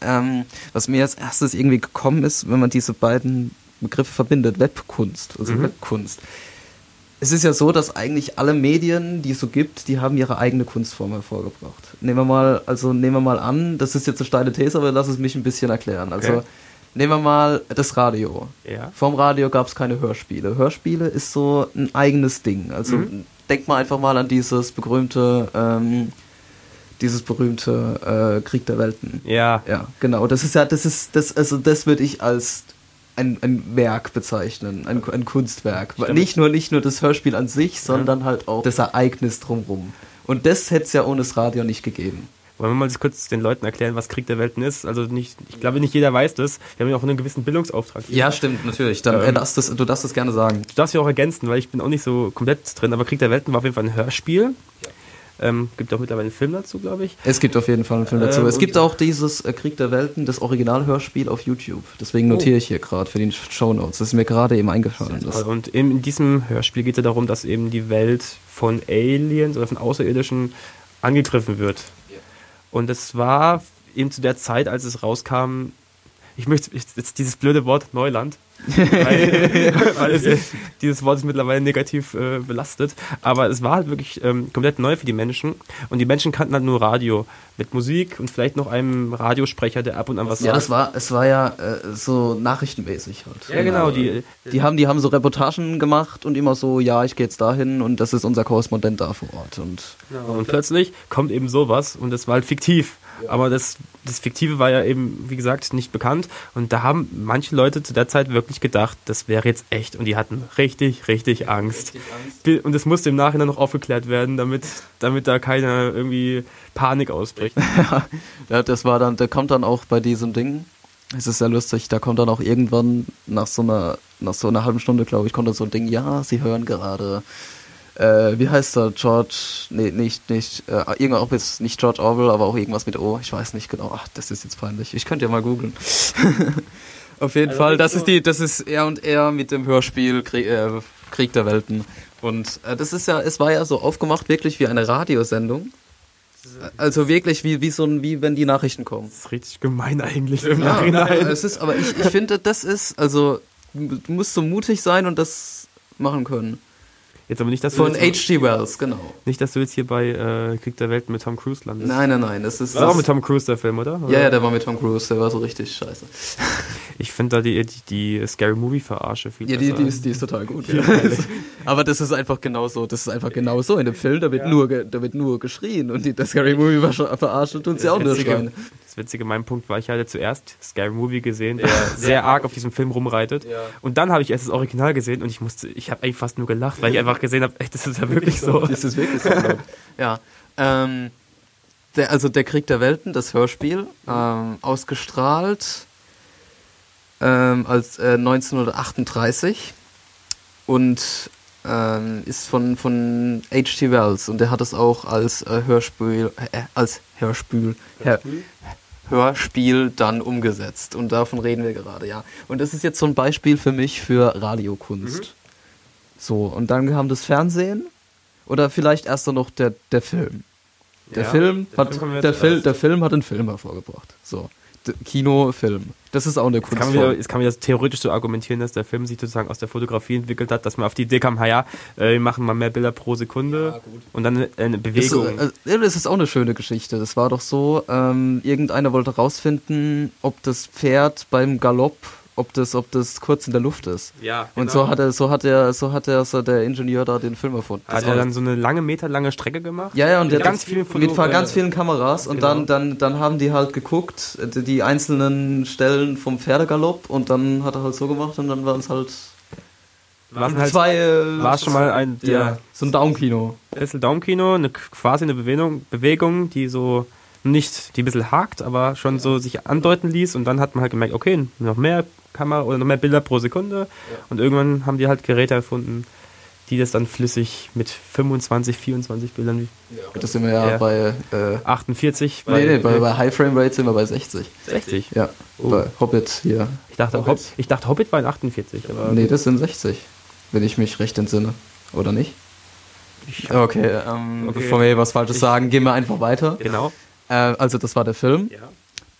ähm, was mir als erstes irgendwie gekommen ist, wenn man diese beiden Begriffe verbindet, Webkunst, also Mhm. Webkunst. Es ist ja so, dass eigentlich alle Medien, die es so gibt, die haben ihre eigene Kunstform hervorgebracht. Nehmen wir mal, also nehmen wir mal an, das ist jetzt eine steile These, aber lass es mich ein bisschen erklären. Also Okay. nehmen wir mal das Radio. Ja. Vorm Radio gab es keine Hörspiele. Hörspiele ist so ein eigenes Ding. Also Mhm. denk mal einfach mal an dieses berühmte, ähm, dieses berühmte äh, Krieg der Welten. Ja. Ja, genau. Das ist ja, das ist, das, also das würde ich als ein, ein Werk bezeichnen, ein, ein Kunstwerk. Stimmt. Nicht nur, nicht nur das Hörspiel an sich, sondern halt auch das Ereignis drumrum. Und das hätte es ja ohne das Radio nicht gegeben. Wollen wir mal kurz den Leuten erklären, was Krieg der Welten ist? Also nicht, ich glaube nicht jeder weiß das. Wir haben ja auch einen gewissen Bildungsauftrag. hier. Ja, stimmt, natürlich. Dann Ähm, äh, darfst das, du darfst das gerne sagen. Du darfst ja auch ergänzen, weil ich bin auch nicht so komplett drin, aber Krieg der Welten war auf jeden Fall ein Hörspiel. Ähm, gibt auch mittlerweile einen Film dazu, glaube ich. Es gibt auf jeden Fall einen Film dazu. Ähm, es gibt auch dieses äh, Krieg der Welten, das Originalhörspiel auf YouTube. Deswegen notiere ich hier gerade für die Show Notes. Das ist mir gerade eben eingefallen. Und in, in diesem Hörspiel geht es ja darum, dass eben die Welt von Aliens oder von Außerirdischen angegriffen wird. Und es war eben zu der Zeit, als es rauskam, ich möchte jetzt dieses blöde Wort Neuland, weil, weil es, dieses Wort ist mittlerweile negativ äh, belastet, aber es war halt wirklich ähm, komplett neu für die Menschen und die Menschen kannten halt nur Radio mit Musik und vielleicht noch einem Radiosprecher, der ab und an was ja, sagt. das war, es war ja äh, so nachrichtenmäßig halt. Ja, genau, die, Die haben, die haben so Reportagen gemacht und immer so, ja, ich gehe jetzt dahin und das ist unser Korrespondent da vor Ort. Und Und plötzlich kommt eben sowas und das war halt fiktiv. Aber das, das Fiktive war ja eben, wie gesagt, nicht bekannt. Und da haben manche Leute zu der Zeit wirklich gedacht, das wäre jetzt echt. Und die hatten richtig, richtig Angst. Und es musste im Nachhinein noch aufgeklärt werden, damit, damit da keine irgendwie Panik ausbricht. ja, das war dann, der kommt dann auch bei diesem Ding. Es ist sehr lustig, da kommt dann auch irgendwann nach so einer, nach so einer halben Stunde, glaube ich, kommt dann so ein Ding, ja, sie hören gerade, äh, wie heißt er, George, nee, nicht, nicht, äh, irgendwann auch jetzt nicht George Orwell, aber auch irgendwas mit O, ich weiß nicht genau, ach, das ist jetzt peinlich, ich könnte ja mal googeln. Auf jeden Also Fall, das ist die, das ist er und er mit dem Hörspiel Krieg, äh, Krieg der Welten. Und äh, das ist ja, es war ja so aufgemacht, wirklich wie eine Radiosendung. Also wirklich wie, wie so ein, wie wenn die Nachrichten kommen. Das ist richtig gemein eigentlich im Ja, Nachhinein. es ist, aber ich, ich finde, das ist, also, du musst so mutig sein und das machen können. Jetzt aber nicht, dass du, Von H.G. Wells, genau. nicht, dass du jetzt hier bei äh, Krieg der Welten mit Tom Cruise landest. Nein, nein, nein, das ist. Das war auch Das, mit Tom Cruise der Film, oder? ja, ja, der war mit Tom Cruise, der war so richtig scheiße. Ich finde da die, die, die Scary Movie Verarsche viel Ja, die, besser. die, ist, die ist total gut. Ja. aber das ist einfach genauso, das ist einfach genauso in dem Film, da wird, nur, ge, da wird nur geschrien und die, das Scary Movie verarscht tut sie auch nur schreien. Das Witzige, mein Punkt war, ich hatte zuerst Scary Movie gesehen, der sehr arg auf diesem Film rumreitet. Ja. Und dann habe ich erst das Original gesehen und ich musste, ich habe eigentlich fast nur gelacht, weil ich einfach gesehen habe, echt, das ist ja wirklich so. Das ist wirklich so. ja. Ähm, der, also der Krieg der Welten, das Hörspiel, ähm, ausgestrahlt ähm, als äh, 1938 und ähm, ist von, von H.G. Wells und der hat es auch als äh, Hörspiel, äh, als Hörspiel, Hör, Hörspiel dann umgesetzt und davon reden wir gerade, ja. Und das ist jetzt so ein Beispiel für mich für Radiokunst. So, und dann kam das Fernsehen oder vielleicht erst noch der, der Film. Der Ja, Film hat Film der, zuerst. Fil der Film hat einen Film hervorgebracht. So. Kino, Film. Das ist auch eine Jetzt kann, man Kunstform. wieder, jetzt kann man das theoretisch so argumentieren, dass der Film sich sozusagen aus der Fotografie entwickelt hat, dass man auf die Idee kam, ja, äh, wir machen mal mehr Bilder pro Sekunde und dann eine, eine Ist, Bewegung. äh, ja, das ist auch eine schöne Geschichte. Das war doch so, ähm, irgendeiner wollte rausfinden, ob das Pferd beim Galopp, ob das, ob das kurz in der Luft ist. ja, Und so hat er, so hat er, so hat er, so der Ingenieur da den Film erfunden. hat Das er dann so eine lange, meterlange Strecke gemacht. Ja, ja, und mit ganz vielen mit Foto- ganz vielen Kameras und genau. dann, dann, dann haben die halt geguckt, die einzelnen Stellen vom Pferdegalopp und dann hat er halt so gemacht und dann waren es halt War halt zwei, äh, war schon mal ein ja, der so ein Daumenkino. Essel Daumenkino, eine, quasi eine Bewegung, Bewegung, die so nicht, die ein bisschen hakt, aber schon so sich andeuten ließ und dann hat man halt gemerkt, okay, noch mehr Kamera oder noch mehr Bilder pro Sekunde und irgendwann haben die halt Geräte erfunden, die das dann flüssig mit 25, 24 Bildern, Das sind wir ja, Ja. bei. Äh, 48, nee, nee, bei, bei High Frame Rate sind wir bei 60. 60. Ja, Oh. bei Hobbit hier. Ich dachte, Hobbit. Hob ich dachte, Hobbit war in 48. Aber Nee, das sind 60. Wenn ich mich recht entsinne. Oder nicht? Okay, ähm, Okay. bevor wir hier was Falsches Ich- sagen, gehen wir einfach weiter. Genau. Äh, also, das war der Film. Ja.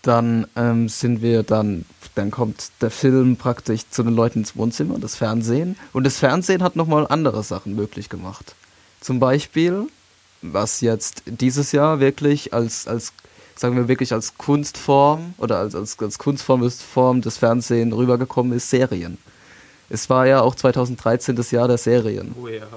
Dann ähm, sind wir dann, dann kommt der Film praktisch zu den Leuten ins Wohnzimmer, das Fernsehen. Und das Fernsehen hat nochmal andere Sachen möglich gemacht. Zum Beispiel, was jetzt dieses Jahr wirklich als, als sagen wir wirklich als Kunstform oder als, als, als Kunstform ist- Form des Fernsehens rübergekommen ist, Serien. Es war ja auch 2013 das Jahr der Serien. Oh ja.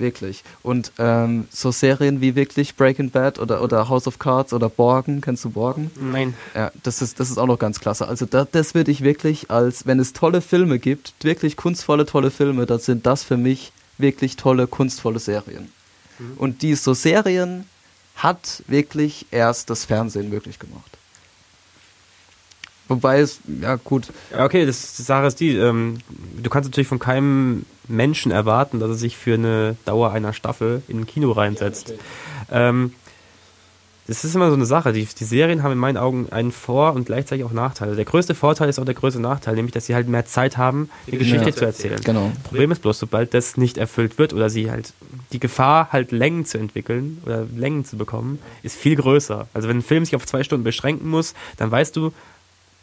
Wirklich. Und ähm, so Serien wie wirklich Breaking Bad oder, oder House of Cards oder Borgen, kennst du Borgen? Nein. Ja, das ist, das ist auch noch ganz klasse. Also da, das würde ich wirklich als, wenn es tolle Filme gibt, wirklich kunstvolle, tolle Filme, dann sind das für mich wirklich tolle, kunstvolle Serien. Und die so Serien hat wirklich erst das Fernsehen möglich gemacht. Wobei es, ja gut, Ja, okay, das, die Sache ist die, ähm, du kannst natürlich von keinem Menschen erwarten, dass er sich für eine Dauer einer Staffel in ein Kino reinsetzt. ähm, das ist immer so eine Sache. Die, die Serien haben in meinen Augen einen Vor- und gleichzeitig auch Nachteile. Der größte Vorteil ist auch der größte Nachteil, nämlich dass sie halt mehr Zeit haben, die Geschichte Ja. zu erzählen. genau. Problem ist bloß, sobald das nicht erfüllt wird oder sie halt die Gefahr halt Längen zu entwickeln oder Längen zu bekommen, ist viel größer. Also wenn ein Film sich auf zwei Stunden beschränken muss, dann weißt du,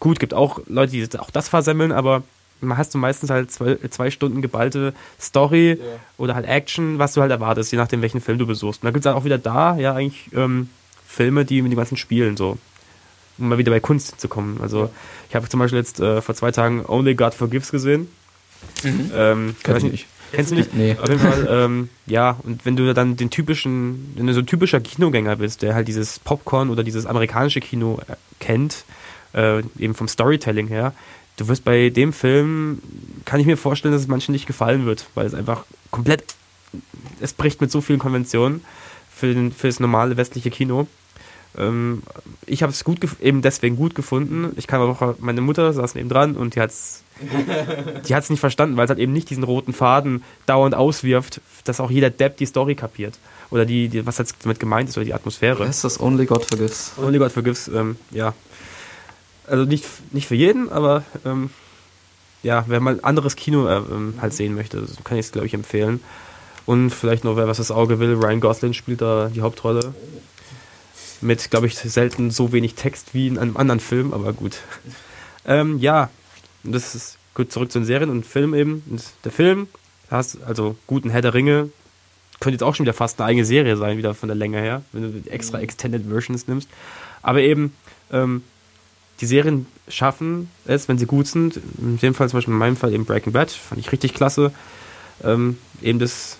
gut, gibt auch Leute, die auch das versemmeln, aber man hast du meistens halt zwei, zwei Stunden geballte Story oder halt Action, was du halt erwartest, je nachdem, welchen Film du besuchst. Und dann gibt es halt auch wieder da, ja, eigentlich ähm, Filme, die mit den ganzen Spielen so, um mal wieder bei Kunst zu kommen. Also ich habe zum Beispiel jetzt äh, vor zwei Tagen Only God Forgives gesehen. Ähm, Kenn ich nicht. Kennst du nicht? Nee. Auf jeden Fall, ähm, ja, und wenn du dann den typischen, wenn du so ein typischer Kinogänger bist, der halt dieses Popcorn oder dieses amerikanische Kino äh, kennt, äh, eben vom Storytelling her, du wirst bei dem Film, kann ich mir vorstellen, dass es manchen nicht gefallen wird, weil es einfach komplett, es bricht mit so vielen Konventionen für, den, für das normale westliche Kino. Ähm, ich habe es gut, eben deswegen gut gefunden. Ich kann aber auch, meine Mutter saß neben dran und die hat es die hat es nicht verstanden, weil es halt eben nicht diesen roten Faden dauernd auswirft, dass auch jeder Depp die Story kapiert. Oder die, die was jetzt damit gemeint ist, oder die Atmosphäre. Wer ist das Only God Forgives? Only God Forgives, ähm, ja. Also nicht, nicht für jeden, aber ähm, ja, wer mal anderes Kino äh, ähm, halt sehen möchte, kann ich es, glaube ich, empfehlen. Und vielleicht noch, wer was das Auge will, Ryan Gosling spielt da die Hauptrolle. Mit, glaube ich, selten so wenig Text wie in einem anderen Film, aber gut. Ähm, ja, und das ist gut zurück zu den Serien und Film eben. Und der Film, hast also guten Herr der Ringe, könnte jetzt auch schon wieder fast eine eigene Serie sein, wieder von der Länge her, wenn du die extra Extended Versions nimmst. Aber eben, ähm, die Serien schaffen es, wenn sie gut sind, in dem Fall zum Beispiel in meinem Fall eben Breaking Bad, fand ich richtig klasse, ähm, eben das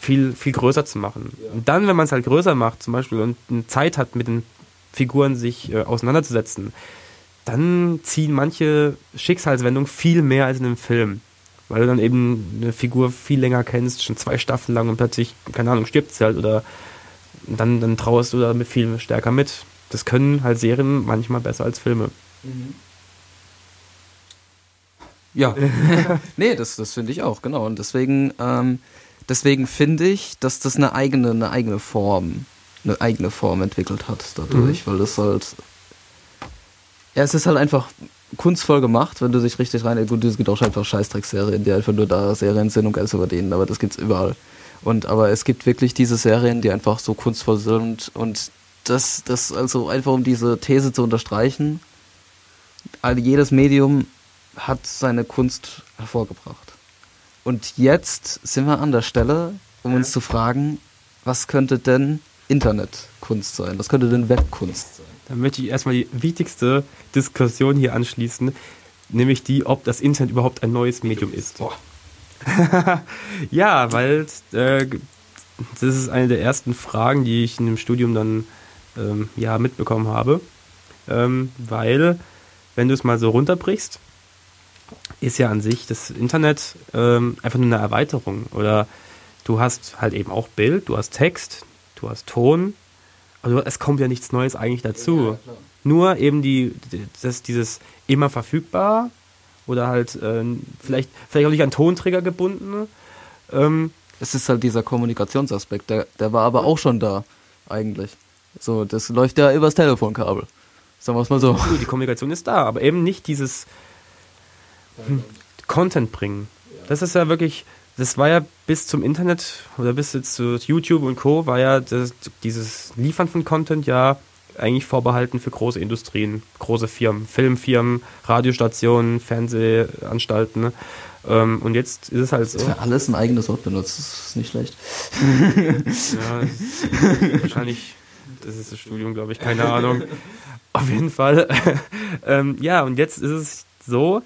viel, viel größer zu machen. Und dann, wenn man es halt größer macht, zum Beispiel, und eine Zeit hat, mit den Figuren sich äh, auseinanderzusetzen, dann ziehen manche Schicksalswendungen viel mehr als in einem Film. Weil du dann eben eine Figur viel länger kennst, schon zwei Staffeln lang und plötzlich, keine Ahnung, stirbt sie halt oder dann, dann trauerst du damit viel stärker mit. Das können halt Serien manchmal besser als Filme. Ja. nee, das, das finde ich auch, genau. Und deswegen, ähm, deswegen finde ich, dass das eine eigene, eine eigene Form, eine eigene Form entwickelt hat dadurch, weil das halt. Ja, es ist halt einfach kunstvoll gemacht, wenn du dich richtig rein. Gut, es gibt auch einfach Scheißdreckserien, die einfach nur da Serien sind und Geld zu verdienen, aber das gibt's überall. Und aber es gibt wirklich diese Serien, die einfach so kunstvoll sind und das, das also einfach um diese These zu unterstreichen, also jedes Medium hat seine Kunst hervorgebracht. Und jetzt sind wir an der Stelle, um uns zu fragen, was könnte denn Internetkunst sein? Was könnte denn Webkunst sein? Dann möchte ich erstmal die wichtigste Diskussion hier anschließen, nämlich die, ob das Internet überhaupt ein neues Medium ist. ja, weil äh, das ist eine der ersten Fragen, die ich in dem Studium dann ähm, ja, mitbekommen habe. Ähm, weil, wenn du es mal so runterbrichst, ist ja an sich das Internet ähm, einfach nur eine Erweiterung. Oder du hast halt eben auch Bild, du hast Text, du hast Ton, aber es kommt ja nichts Neues eigentlich dazu. Nur eben die, die- das, dieses immer verfügbar oder halt äh, vielleicht, vielleicht auch nicht an Tonträger gebunden. Ähm, es ist halt dieser Kommunikationsaspekt, der, der war aber auch schon da, eigentlich. So, das läuft ja übers Telefonkabel. Sagen wir es mal so. Die Kommunikation ist da, aber eben nicht dieses hm, Content bringen. Das ist ja wirklich, das war ja bis zum Internet oder bis jetzt zu YouTube und Co. war ja das, dieses Liefern von Content ja eigentlich vorbehalten für große Industrien, große Firmen, Filmfirmen, Radiostationen, Fernsehanstalten. Ne? Ähm, und jetzt ist es halt so. Für alles ein eigenes Wort benutzt, das ist nicht schlecht. ja, ist wahrscheinlich, das ist das Studium, glaube ich, keine Ahnung. Auf jeden Fall. ähm, ja, und jetzt ist es so,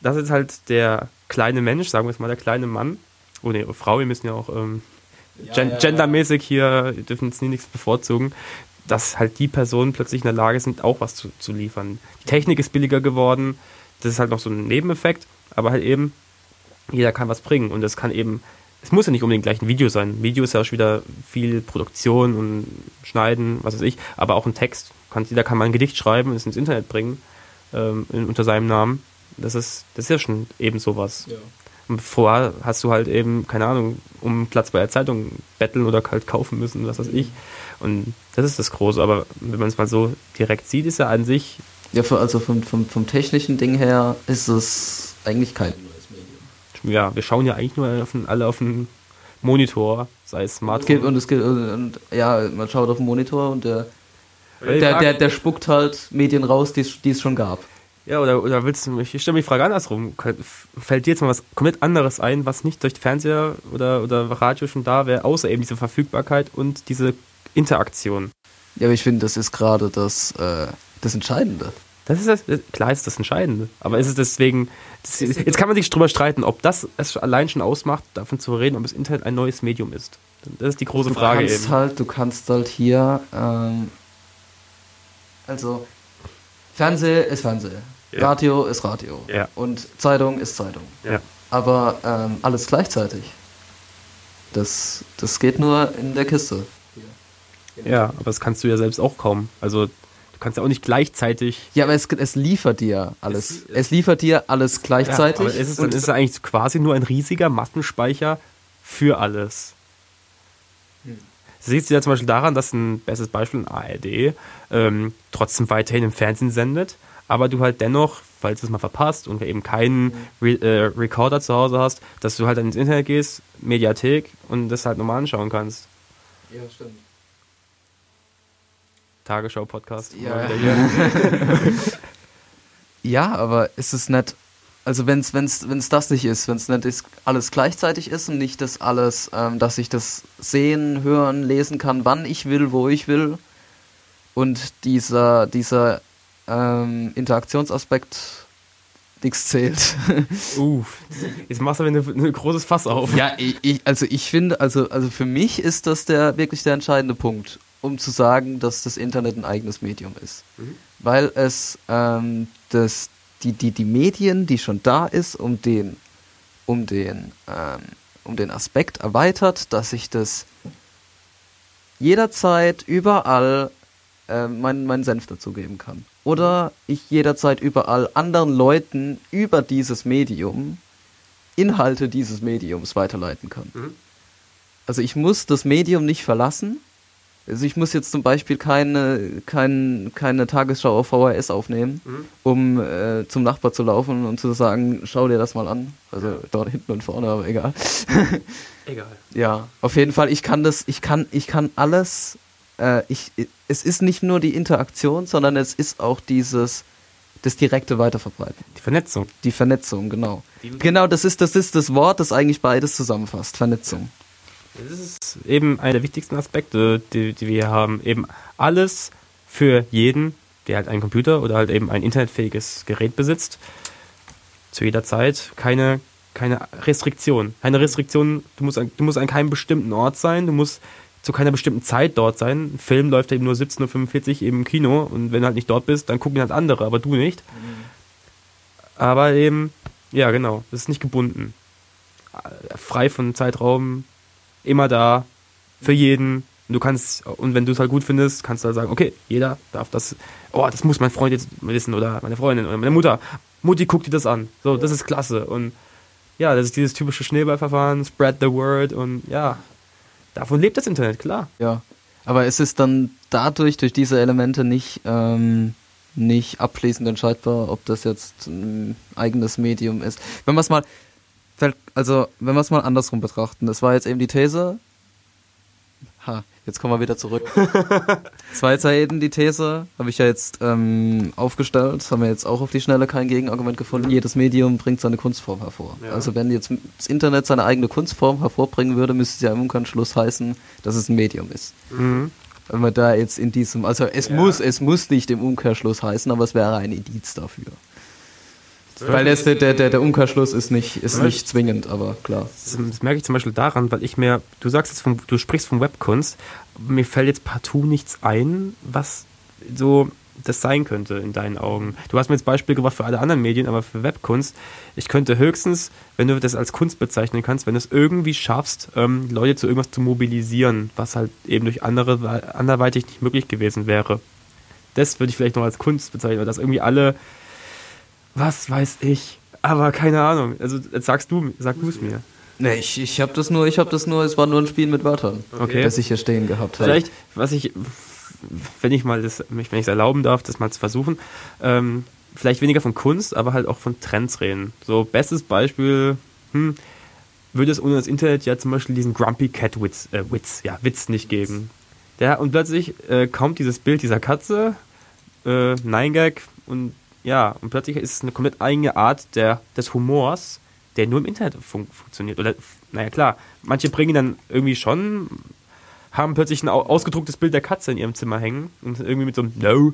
dass jetzt halt der kleine Mensch, sagen wir es mal, der kleine Mann, oh ne, Frau, wir müssen ja auch ähm, ja, gen ja, gendermäßig hier, dürfen jetzt nie nichts bevorzugen, dass halt die Personen plötzlich in der Lage sind, auch was zu, zu liefern. Die Technik ist billiger geworden, das ist halt noch so ein Nebeneffekt, aber halt eben, jeder kann was bringen und das kann eben, es muss ja nicht unbedingt gleich ein Video sein. Video ist ja auch schon wieder viel Produktion und Schneiden, was weiß ich, aber auch ein Text. Kann, jeder kann mal ein Gedicht schreiben und es ins Internet bringen, ähm, in, unter seinem Namen. Das ist, das ist ja schon eben sowas. Ja. Und vorher hast du halt eben, keine Ahnung, um Platz bei der Zeitung betteln oder halt kaufen müssen, was weiß ich. Und das ist das Große. Aber wenn man es mal so direkt sieht, ist ja an sich. Ja, also vom, vom, vom technischen Ding her ist es eigentlich kein. Ja, wir schauen ja eigentlich nur auf den, alle auf den Monitor, sei es Smartphone. Und es gibt, und, ja, man schaut auf den Monitor und der, der, der, der spuckt halt Medien raus, die es schon gab. Ja, oder, oder willst du mich, ich stelle mir die Frage andersrum. Fällt dir jetzt mal was komplett anderes ein, was nicht durch Fernseher oder, oder Radio schon da wäre, außer eben diese Verfügbarkeit und diese Interaktion? Ja, aber ich finde, das ist gerade das, äh, das Entscheidende. Das ist das, klar ist das Entscheidende. Aber ist es deswegen, das, jetzt kann man sich drüber streiten, ob das es allein schon ausmacht, davon zu reden, ob das Internet ein neues Medium ist. Das ist die große du Frage kannst eben. Halt, du kannst halt hier, ähm, also Fernseh ist Fernseh. Ja. Radio ist Radio. Ja. Und Zeitung ist Zeitung. Ja. Aber ähm, alles gleichzeitig. Das, das geht nur in der Kiste. Ja, aber das kannst du ja selbst auch kaum. Also kannst ja auch nicht gleichzeitig. Ja, aber es, es liefert dir alles. Es, es liefert dir alles gleichzeitig. Ja, aber es ist, dann ist es eigentlich quasi nur ein riesiger Massenspeicher für alles. Hm. Siehst du ja zum Beispiel daran, dass ein bestes Beispiel ein ARD ähm, trotzdem weiterhin im Fernsehen sendet, aber du halt dennoch, falls du es mal verpasst und eben keinen Re äh, Recorder zu Hause hast, dass du halt ins Internet gehst, Mediathek und das halt nochmal anschauen kannst. Ja, stimmt. Tagesschau-Podcast. Ja. ja, aber ist es nicht, also wenn es wenn's, wenn's das nicht ist, wenn es nicht ist, alles gleichzeitig ist und nicht das alles, ähm, dass ich das sehen, hören, lesen kann, wann ich will, wo ich will und dieser, dieser ähm, Interaktionsaspekt nichts zählt. Uff, jetzt machst du aber ein großes Fass auf. Ja, ich, ich, also ich finde, also, also für mich ist das der wirklich der entscheidende Punkt, um zu sagen, dass das Internet ein eigenes Medium ist. Mhm. Weil es ähm, das, die, die, die Medien, die schon da ist, um den, um den, ähm, um den Aspekt erweitert, dass ich das jederzeit, überall äh, meinen, meinen Senf dazugeben kann. Oder ich jederzeit überall anderen Leuten über dieses Medium Inhalte dieses Mediums weiterleiten kann. Mhm. Also ich muss das Medium nicht verlassen. Also ich muss jetzt zum Beispiel keine, kein, keine Tagesschau auf VHS aufnehmen, mhm. um äh, zum Nachbar zu laufen und zu sagen, schau dir das mal an. Also ja. dort hinten und vorne, aber egal. egal. Ja, auf jeden Fall, ich kann das, ich kann, ich kann alles äh, ich, es ist nicht nur die Interaktion, sondern es ist auch dieses das direkte Weiterverbreiten. Die Vernetzung. Die Vernetzung, genau. Die genau, das ist, das ist das Wort, das eigentlich beides zusammenfasst. Vernetzung. Das ist eben einer der wichtigsten Aspekte, die, die wir hier haben. Eben alles für jeden, der halt einen Computer oder halt eben ein internetfähiges Gerät besitzt, zu jeder Zeit keine, keine Restriktion. Keine Restriktion, du musst, an, du musst an keinem bestimmten Ort sein, du musst zu keiner bestimmten Zeit dort sein. Ein Film läuft eben nur 17.45 Uhr im Kino und wenn du halt nicht dort bist, dann gucken halt andere, aber du nicht. Mhm. Aber eben, ja genau, das ist nicht gebunden. Frei von Zeitraum, immer da, für jeden. Und du kannst, und wenn du es halt gut findest, kannst du halt sagen, okay, jeder darf das, oh, das muss mein Freund jetzt wissen oder meine Freundin oder meine Mutter. Mutti guckt dir das an. So, das ist klasse. Und ja, das ist dieses typische Schneeballverfahren, spread the word und ja, davon lebt das Internet, klar. Ja. Aber es ist dann dadurch, durch diese Elemente nicht, ähm, nicht abschließend entscheidbar, ob das jetzt ein eigenes Medium ist. Wenn wir es mal, also wenn wir es mal andersrum betrachten, das war jetzt eben die These. Ha, jetzt kommen wir wieder zurück. das war jetzt ja eben die These, habe ich ja jetzt ähm, aufgestellt, haben wir jetzt auch auf die Schnelle kein Gegenargument gefunden. Jedes Medium bringt seine Kunstform hervor. Ja. Also wenn jetzt das Internet seine eigene Kunstform hervorbringen würde, müsste es ja im Umkehrschluss heißen, dass es ein Medium ist. Mhm wenn man da jetzt in diesem, also es ja. muss, es muss nicht im Umkehrschluss heißen, aber es wäre ein Indiz dafür. Weil das, der, der, der Umkehrschluss ist nicht, ist nicht zwingend, aber klar. Das, merke ich zum Beispiel daran, weil ich mir, du sagst jetzt, vom, du sprichst von Webkunst, mir fällt jetzt partout nichts ein, was so das sein könnte in deinen Augen. Du hast mir jetzt Beispiel gebracht für alle anderen Medien, aber für Webkunst, ich könnte höchstens, wenn du das als Kunst bezeichnen kannst, wenn du es irgendwie schaffst, ähm, Leute zu irgendwas zu mobilisieren, was halt eben durch andere anderweitig nicht möglich gewesen wäre. Das würde ich vielleicht noch als Kunst bezeichnen, weil das irgendwie alle, was weiß ich, aber keine Ahnung. Also jetzt sagst du, sag du es mir. Nee, ich, ich habe das nur, ich habe das nur, es war nur ein Spiel mit Wörtern, okay. das ich hier stehen gehabt habe. Vielleicht, was ich wenn ich mal das, wenn ich es erlauben darf, das mal zu versuchen, ähm, vielleicht weniger von Kunst, aber halt auch von Trends reden. So, bestes Beispiel, hm, würde es ohne das Internet ja zum Beispiel diesen Grumpy Cat Witz, äh, Witz, ja, Witz nicht geben. Der, und plötzlich äh, kommt dieses Bild dieser Katze, äh, Nine Gag, und ja, und plötzlich ist es eine komplett eigene Art der, des Humors, der nur im Internet fun funktioniert. Oder, naja, klar, manche bringen dann irgendwie schon haben plötzlich ein ausgedrucktes Bild der Katze in ihrem Zimmer hängen und irgendwie mit so einem No.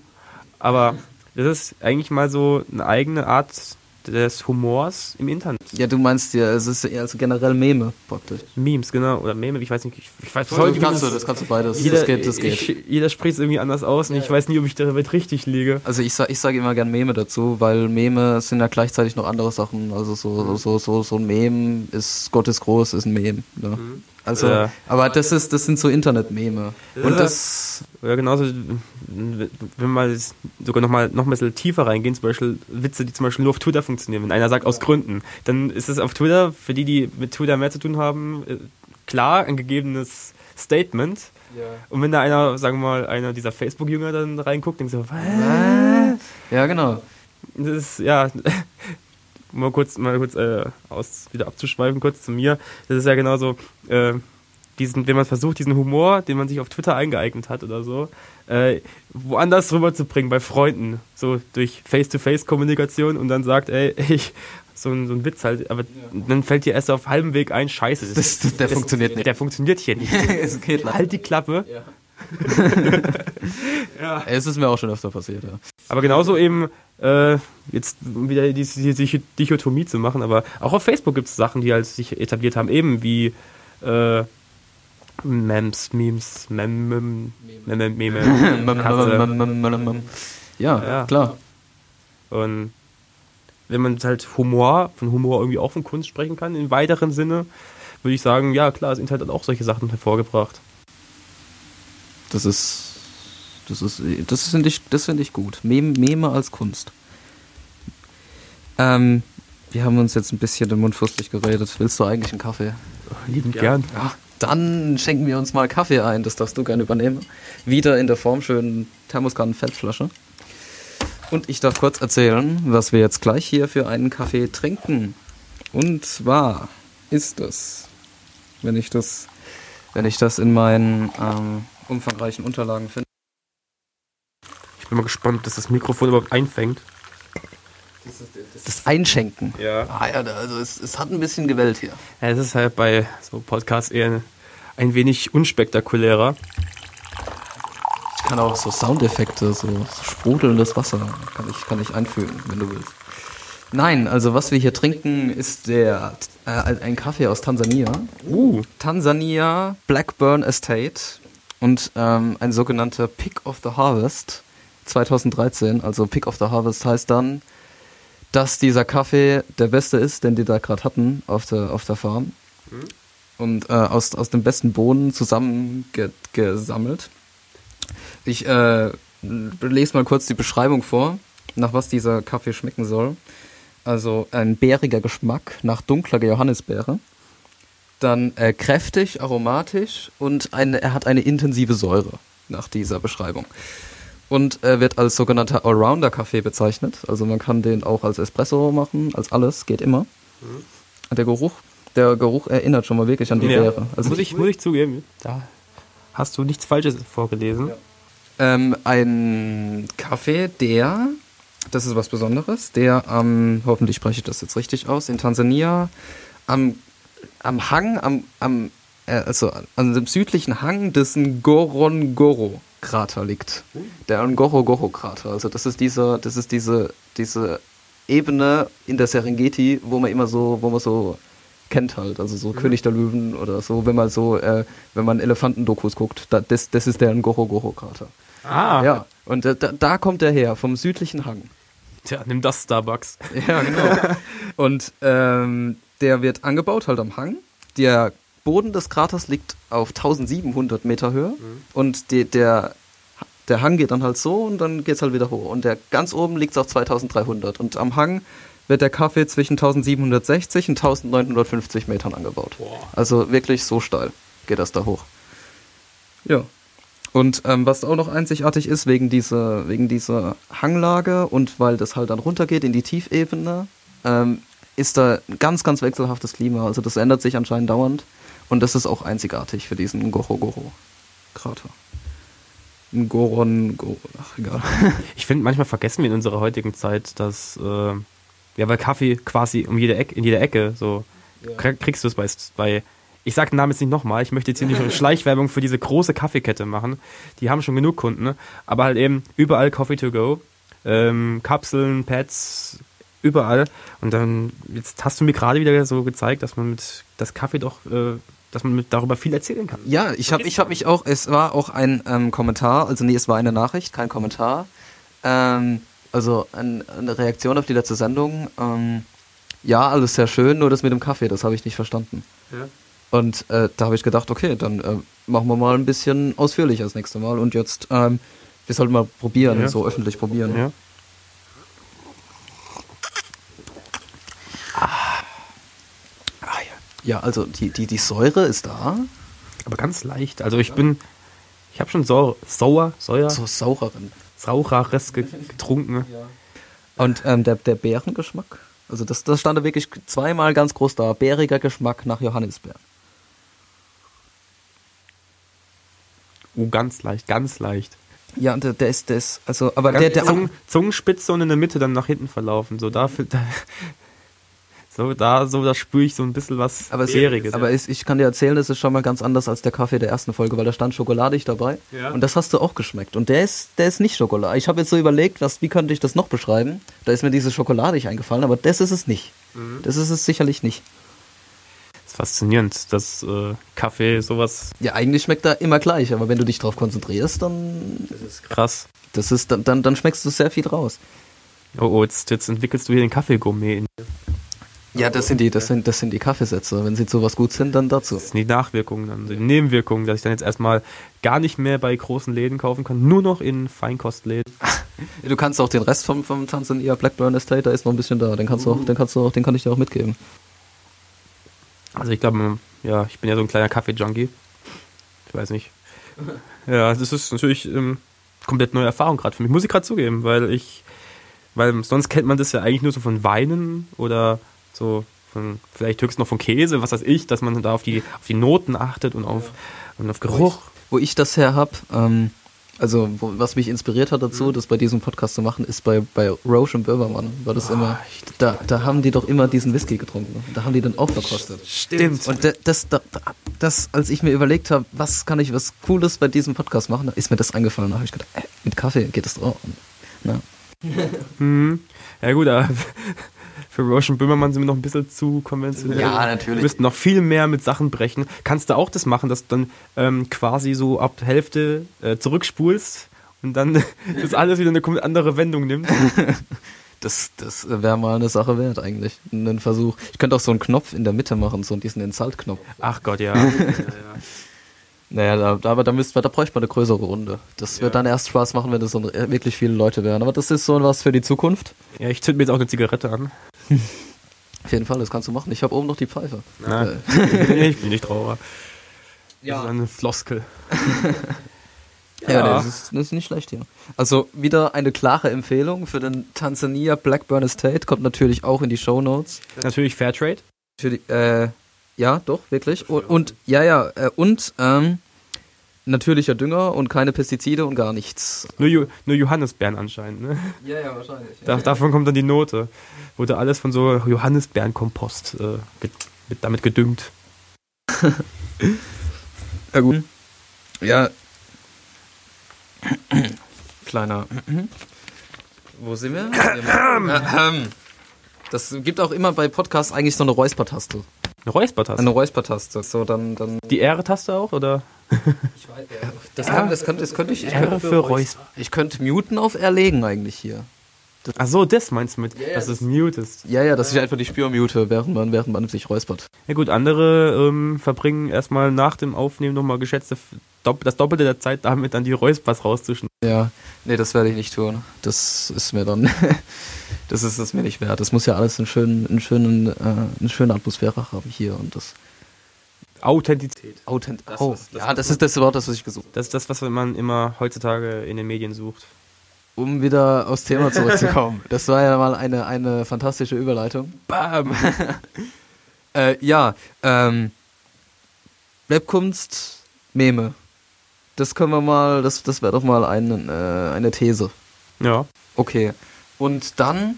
Aber das ist eigentlich mal so eine eigene Art des Humors im Internet. Ja, du meinst ja, es ist also generell Meme praktisch. Memes, genau. Oder Meme, ich weiß nicht. Ich, ich weiß Voll, das kannst du, das kannst du beides. Jeder, das geht, das geht. Ich, jeder spricht es irgendwie anders aus und ja. ich weiß nie, ob ich damit richtig liege. Also ich, ich sage immer gern Meme dazu, weil Meme sind ja gleichzeitig noch andere Sachen. Also so, so, so, so ein Meme ist Gott ist groß, ist ein Meme. Ne? Mhm. Also, ja. aber das ist, das sind so Internet-Meme. Und das. Ja, genauso, wenn wir mal sogar noch mal noch ein bisschen tiefer reingehen, zum Beispiel Witze, die zum Beispiel nur auf Twitter funktionieren. Wenn einer sagt, aus Gründen, dann ist es auf Twitter, für die, die mit Twitter mehr zu tun haben, äh, klar ein gegebenes Statement. Ja. Und wenn da einer, sagen wir mal, einer dieser Facebook-Jünger dann reinguckt, denkt so, was? Ja, genau. Das ist, ja, mal kurz, mal kurz äh, aus, wieder abzuschweifen, kurz zu mir. Das ist ja genauso, äh, diesen, wenn man versucht, diesen Humor, den man sich auf Twitter eingeeignet hat oder so, äh, woanders rüberzubringen bei Freunden, so durch Face-to-Face-Kommunikation und dann sagt, ey, ich, so ein, so ein Witz halt, aber ja. dann fällt dir erst auf halbem Weg ein, scheiße. Das, das, das, der funktioniert nicht. Der funktioniert hier nicht. halt die Klappe. Ja. ja. Es ist mir auch schon öfter passiert, ja. Aber genauso eben, äh, jetzt wieder diese, diese Dichotomie zu machen, aber auch auf Facebook gibt es Sachen, die halt sich etabliert haben, eben wie äh, Memes, Memes, Mem, Meme, Meme, Ja, klar. Und wenn man halt Humor, von Humor irgendwie auch von Kunst sprechen kann, im weiteren Sinne, würde ich sagen, ja klar, das Internet hat auch solche Sachen hervorgebracht. Das ist das ist, das finde ich, das finde ich gut. Meme, Meme als Kunst. Ähm, wir haben uns jetzt ein bisschen den Mund fusselig geredet. Willst du eigentlich einen Kaffee? Lieben gern. Ja, dann schenken wir uns mal Kaffee ein. Das darfst du gerne übernehmen. Wieder in der formschönen Thermoskannen-Fettflasche. Und ich darf kurz erzählen, was wir jetzt gleich hier für einen Kaffee trinken. Und zwar ist es, wenn ich das, wenn ich das in meinen ähm, umfangreichen Unterlagen finde. Bin mal gespannt, dass das Mikrofon überhaupt einfängt. Das, das, das Einschenken. Ja. Ah ja, also es, es hat ein bisschen gewellt hier. Ja, es ist halt bei so Podcasts eher ein wenig unspektakulärer. Ich kann auch so Soundeffekte, so, so sprudelndes Wasser, kann ich, kann ich einfügen, wenn du willst. Nein, also was wir hier trinken, ist der äh, ein Kaffee aus Tansania. Uh. Tansania Blackburn Estate und ähm, ein sogenannter Pick of the Harvest. 2013, also Pick of the Harvest heißt dann, dass dieser Kaffee der beste ist, den die da gerade hatten auf der, auf der Farm. Mhm. Und äh, aus, aus den besten Bohnen zusammengesammelt. Ich äh, lese mal kurz die Beschreibung vor, nach was dieser Kaffee schmecken soll. Also ein bäriger Geschmack nach dunkler Johannisbeere. Dann äh, kräftig, aromatisch und eine, er hat eine intensive Säure nach dieser Beschreibung. Und er wird als sogenannter Allrounder-Kaffee bezeichnet. Also man kann den auch als Espresso machen, als alles, geht immer. Der Geruch, der Geruch erinnert schon mal wirklich an die Ja. Beere. Also muss, ich, muss ich zugeben, da hast du nichts Falsches vorgelesen. Ähm, ein Kaffee, der, das ist was Besonderes, der am, hoffentlich spreche ich das jetzt richtig aus, in Tansania am, am Hang, am, am äh, also an dem südlichen Hang des Ngorongoro-Krater liegt. Der Ngorongoro-Krater. Also das ist dieser, das ist diese, diese Ebene in der Serengeti, wo man immer so, wo man so kennt halt, also so König der Löwen oder so, wenn man so, äh, wenn man Elefantendokus guckt, da, das, das ist der Ngorongoro-Krater. Ah, Ja, und äh, da, da kommt er her, vom südlichen Hang. Tja, nimm das Starbucks. Ja, genau. und ähm, der wird angebaut halt am Hang. Der Boden des Kraters liegt auf 1700 Meter Höhe und die, der, der Hang geht dann halt so und dann geht's halt wieder hoch. Und der ganz oben liegt auf 2300 und am Hang wird der Kaffee zwischen 1760 und 1950 Metern angebaut. Also wirklich so steil geht das da hoch. Ja. Und ähm, was auch noch einzigartig ist, wegen dieser, wegen dieser Hanglage und weil das halt dann runtergeht in die Tiefebene, ähm, ist da ein ganz, ganz wechselhaftes Klima. Also das ändert sich anscheinend dauernd. Und das ist auch einzigartig für diesen Ngorongoro-Krater. Ngoron, Go, ach egal. Ich finde, manchmal vergessen wir in unserer heutigen Zeit, dass, äh, ja, weil Kaffee quasi um jede Ecke, in jeder Ecke, so, krieg- kriegst du es bei, bei, ich sag den Namen jetzt nicht nochmal, ich möchte jetzt hier nicht eine Schleichwerbung für diese große Kaffeekette machen. Die haben schon genug Kunden, ne? aber halt eben überall Coffee to go, ähm, Kapseln, Pads, überall. Und dann, jetzt hast du mir gerade wieder so gezeigt, dass man mit, das Kaffee doch, äh, dass man mit darüber viel erzählen kann. Ja, ich habe ich hab mich auch, es war auch ein ähm, Kommentar, also nee, es war eine Nachricht, kein Kommentar. Ähm, also ein, eine Reaktion auf die letzte Sendung. Ähm, ja, alles sehr schön, nur das mit dem Kaffee, das habe ich nicht verstanden. Ja. Und äh, da habe ich gedacht, okay, dann äh, machen wir mal ein bisschen ausführlicher das nächste Mal. Und jetzt, ähm, wir sollten mal probieren, Ja. so öffentlich probieren. Ja. Ah, ja. ja, also die, die, die Säure ist da. Aber ganz leicht. Also ich bin, ich habe schon Sau sauer, Säuer, So saureren. Saurares ge getrunken. Und ähm, der, der Beerengeschmack, also das, das stand da wirklich zweimal ganz groß da. Bäriger Geschmack nach Johannisbeeren. Oh, ganz leicht, ganz leicht. Ja, und der, der ist, ist, also, aber Ganz der, der, Zungen, Zungenspitze und in der Mitte dann nach hinten verlaufen. So da, da so da, so da spüre ich so ein bisschen was aber, es, Bäriges. aber es, ich kann dir erzählen, das ist schon mal ganz anders als der Kaffee der ersten Folge, weil da stand schokoladig dabei. Ja. Und das hast du auch geschmeckt. Und der ist, der ist nicht schokoladig. Ich habe jetzt so überlegt, was, wie könnte ich das noch beschreiben? Da ist mir dieses schokoladig eingefallen, aber das ist es nicht. Mhm. Das ist es sicherlich nicht. ist faszinierend, dass äh, Kaffee sowas Ja, eigentlich schmeckt er immer gleich, aber wenn du dich drauf konzentrierst, dann, krass. das ist, dann, dann, dann schmeckst du sehr viel raus. Oh, oh jetzt, jetzt entwickelst du hier den Kaffeegourmet. in- Ja, das sind die, das sind, das sind die Kaffeesätze. Wenn sie zu was gut sind, dann dazu. Das sind die Nachwirkungen, dann, die Nebenwirkungen, dass ich dann jetzt erstmal gar nicht mehr bei großen Läden kaufen kann, nur noch in Feinkostläden. Du kannst auch den Rest vom, vom Tansania Blackburn Estate, da ist noch ein bisschen da. Den kannst du auch, den kannst du auch, den kann ich dir auch mitgeben. Also ich glaube, ja, ich bin ja so ein kleiner Kaffee-Junkie. Ich weiß nicht. Ja, das ist natürlich ähm, komplett neue Erfahrung gerade für mich. Muss ich gerade zugeben, weil ich, weil sonst kennt man das ja eigentlich nur so von Weinen oder so von, vielleicht höchstens noch von Käse, was weiß ich, dass man da auf die, auf die Noten achtet und auf, und auf Geruch. Wo ich das her hab, ähm, also wo, was mich inspiriert hat dazu, das bei diesem Podcast zu machen, ist bei, bei Roche und Böhmermann. War das immer, da, da haben die doch immer diesen Whisky getrunken. Da haben die dann auch verkostet. Stimmt. Und da- das, da, das, als ich mir überlegt habe, was kann ich was Cooles bei diesem Podcast machen, da ist mir das eingefallen. Da habe ich gedacht, äh, mit Kaffee geht das doch. Und, na, Mhm. Ja gut, aber für Roche und Böhmermann sind wir noch ein bisschen zu konventionell. Ja, natürlich. Wir müssten noch viel mehr mit Sachen brechen. Kannst du auch das machen, dass du dann ähm, quasi so ab Hälfte äh, zurückspulst und dann das alles wieder eine andere Wendung nimmt? Das, das wäre mal eine Sache wert eigentlich. Einen Versuch. Ich könnte auch so einen Knopf in der Mitte machen, so diesen Insult-Knopf. Ach Gott, ja. ja, ja. Naja, da, da, aber da, müsst, da bräuchte man eine größere Runde. Das wird dann erst Spaß machen, wenn das so äh, wirklich viele Leute wären. Aber das ist so was für die Zukunft. ja ich zünd mir jetzt auch eine Zigarette an. Auf jeden Fall, das kannst du machen. Ich habe oben noch die Pfeife. Nein, Äh, ich bin nicht Trauer. Das ist eine Floskel. Ja, Ja. Das, ist, das ist nicht schlecht hier. Also wieder eine klare Empfehlung für den Tansania Blackburn Estate. Kommt natürlich auch in die Show Notes. Natürlich Fairtrade. Äh, ja, doch, wirklich. Und, und ja, ja, äh, und ähm, natürlicher Dünger und keine Pestizide und gar nichts. Nur, Ju nur Johannisbeeren anscheinend. Ne? Ja, ja, wahrscheinlich. Da, davon kommt dann die Note. Wurde alles von so Johannisbeerenkompost äh, mit, damit gedüngt. Ja, gut. Ja. Kleiner. Wo sind wir? Das gibt auch immer bei Podcasts eigentlich so eine Räuspertaste. Eine Räuspertaste. Eine Räuspertaste. So, dann, dann. Die R-Taste auch, oder? Das, kann, das, könnte, das könnte ich. Ich R könnte, für Räusper. ich könnte muten auf R legen eigentlich hier. Ach so, das meinst du mit, ja, dass das- es mutest. Ja, ja, dass ich einfach die Spür mute, während man, während man sich räuspert. Ja gut, andere ähm, verbringen erstmal nach dem Aufnehmen nochmal geschätzte dopp das Doppelte der Zeit damit, dann die Räuspers rauszuschneiden. Ja, nee, das werde ich nicht tun. Das ist mir dann, das ist es mir nicht wert. Das muss ja alles einen schönen, einen schönen, äh, eine schöne Atmosphäre haben hier und das Authentizität. Authent. Das, oh, was- das, ja, das ist das Wort, das was ich gesucht. Das ist das, was man immer heutzutage in den Medien sucht. Um wieder aufs Thema zurückzukommen. das war ja mal eine eine fantastische Überleitung. Bam! Äh, ja, ähm, Webkunst, Meme. Das können wir mal, das, das wäre doch mal eine, äh, eine These. Ja. Okay. Und dann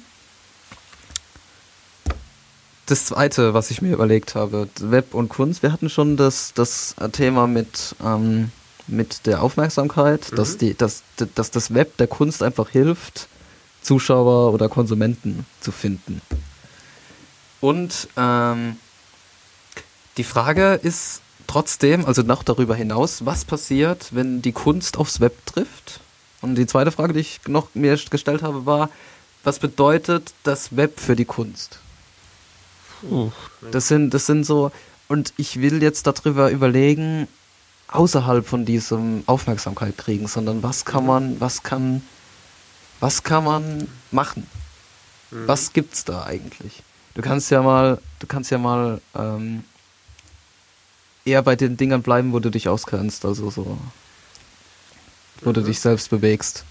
das zweite, was ich mir überlegt habe, Web und Kunst. Wir hatten schon das, das Thema mit, ähm, mit der Aufmerksamkeit, Mhm. dass, die, dass, dass das Web der Kunst einfach hilft, Zuschauer oder Konsumenten zu finden. Und ähm, die Frage ist trotzdem, also noch darüber hinaus, was passiert, wenn die Kunst aufs Web trifft? Und die zweite Frage, die ich noch mir gestellt habe, war, was bedeutet das Web für die Kunst? Puh. Das sind, das sind so, und ich will jetzt darüber überlegen, außerhalb von diesem Aufmerksamkeit kriegen, sondern was kann man, was kann, was kann man machen? Was gibt's da eigentlich? Du kannst ja mal, du kannst ja mal ähm, eher bei den Dingern bleiben, wo du dich auskennst, also so, wo du Mhm. dich selbst bewegst,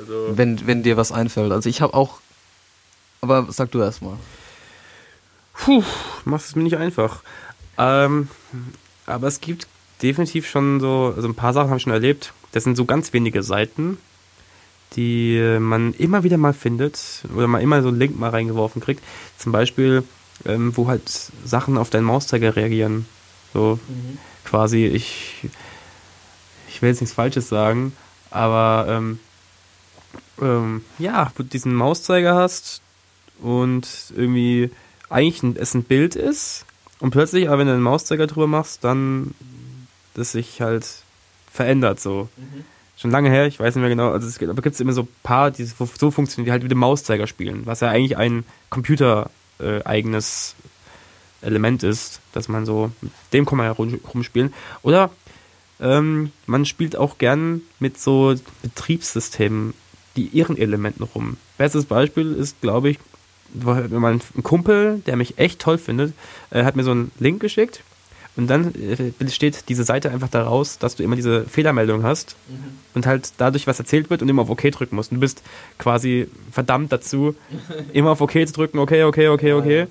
Also, wenn, wenn dir was einfällt. Also ich habe auch, aber sag du erst mal. Puh, machst es mir nicht einfach. Ähm, aber es gibt definitiv schon so, also ein paar Sachen habe ich schon erlebt. Das sind so ganz wenige Seiten, die man immer wieder mal findet oder man immer so einen Link mal reingeworfen kriegt. Zum Beispiel, ähm, wo halt Sachen auf deinen Mauszeiger reagieren. So quasi, ich, ich will jetzt nichts Falsches sagen, aber ähm, ähm, ja, wo du diesen Mauszeiger hast und irgendwie eigentlich ein, es ein Bild ist und plötzlich, aber wenn du einen Mauszeiger drüber machst, dann das sich halt verändert so. Schon lange her, ich weiß nicht mehr genau, also es gibt, aber gibt es immer so ein paar, die so so funktionieren, die halt wie dem Mauszeiger spielen, was ja eigentlich ein computereigenes äh, eigenes Element ist, dass man so, mit dem kann man ja rum, rumspielen. Oder ähm, man spielt auch gern mit so Betriebssystemen, die ihren Elementen rum. Bestes Beispiel ist, glaube ich, mein ein Kumpel, der mich echt toll findet, äh, hat mir so einen Link geschickt und dann äh, besteht diese Seite einfach daraus, dass du immer diese Fehlermeldung hast und halt dadurch was erzählt wird und immer auf OK drücken musst. Und du bist quasi verdammt dazu, immer auf OK zu drücken, okay, okay, okay, okay.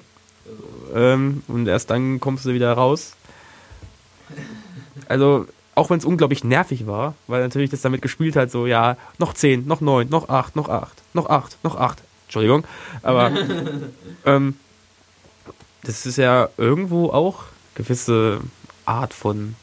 Ähm, und erst dann kommst du wieder raus. Also, auch wenn es unglaublich nervig war, weil natürlich das damit gespielt hat, so, ja, noch 10, noch 9, noch 8, noch 8, noch 8, noch 8. Entschuldigung. Aber ähm, das ist ja irgendwo auch gewisse Art von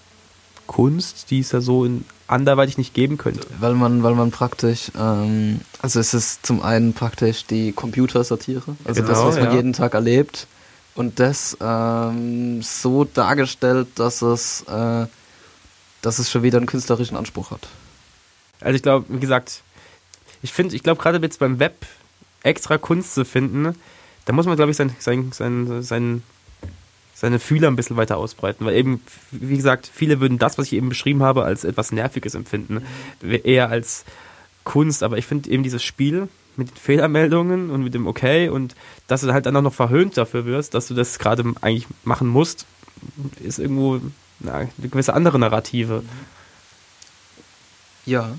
Kunst, die es ja so in anderweitig nicht geben könnte. Weil man, weil man praktisch, ähm, also es ist zum einen praktisch die Computersatire, also das, Genau, was man ja. jeden Tag erlebt. Und das ähm, so dargestellt, dass es, äh, dass es schon wieder einen künstlerischen Anspruch hat. Also ich glaube, wie gesagt, ich finde, ich glaube gerade jetzt beim Web extra Kunst zu finden, da muss man, glaube ich, sein, sein, sein, sein, seine Fühler ein bisschen weiter ausbreiten. Weil eben, wie gesagt, viele würden das, was ich eben beschrieben habe, als etwas Nerviges empfinden. Eher als Kunst. Aber ich finde eben dieses Spiel mit den Fehlermeldungen und mit dem Okay und dass du halt dann auch noch verhöhnt dafür wirst, dass du das gerade eigentlich machen musst, ist irgendwo na, eine gewisse andere Narrative. Ja.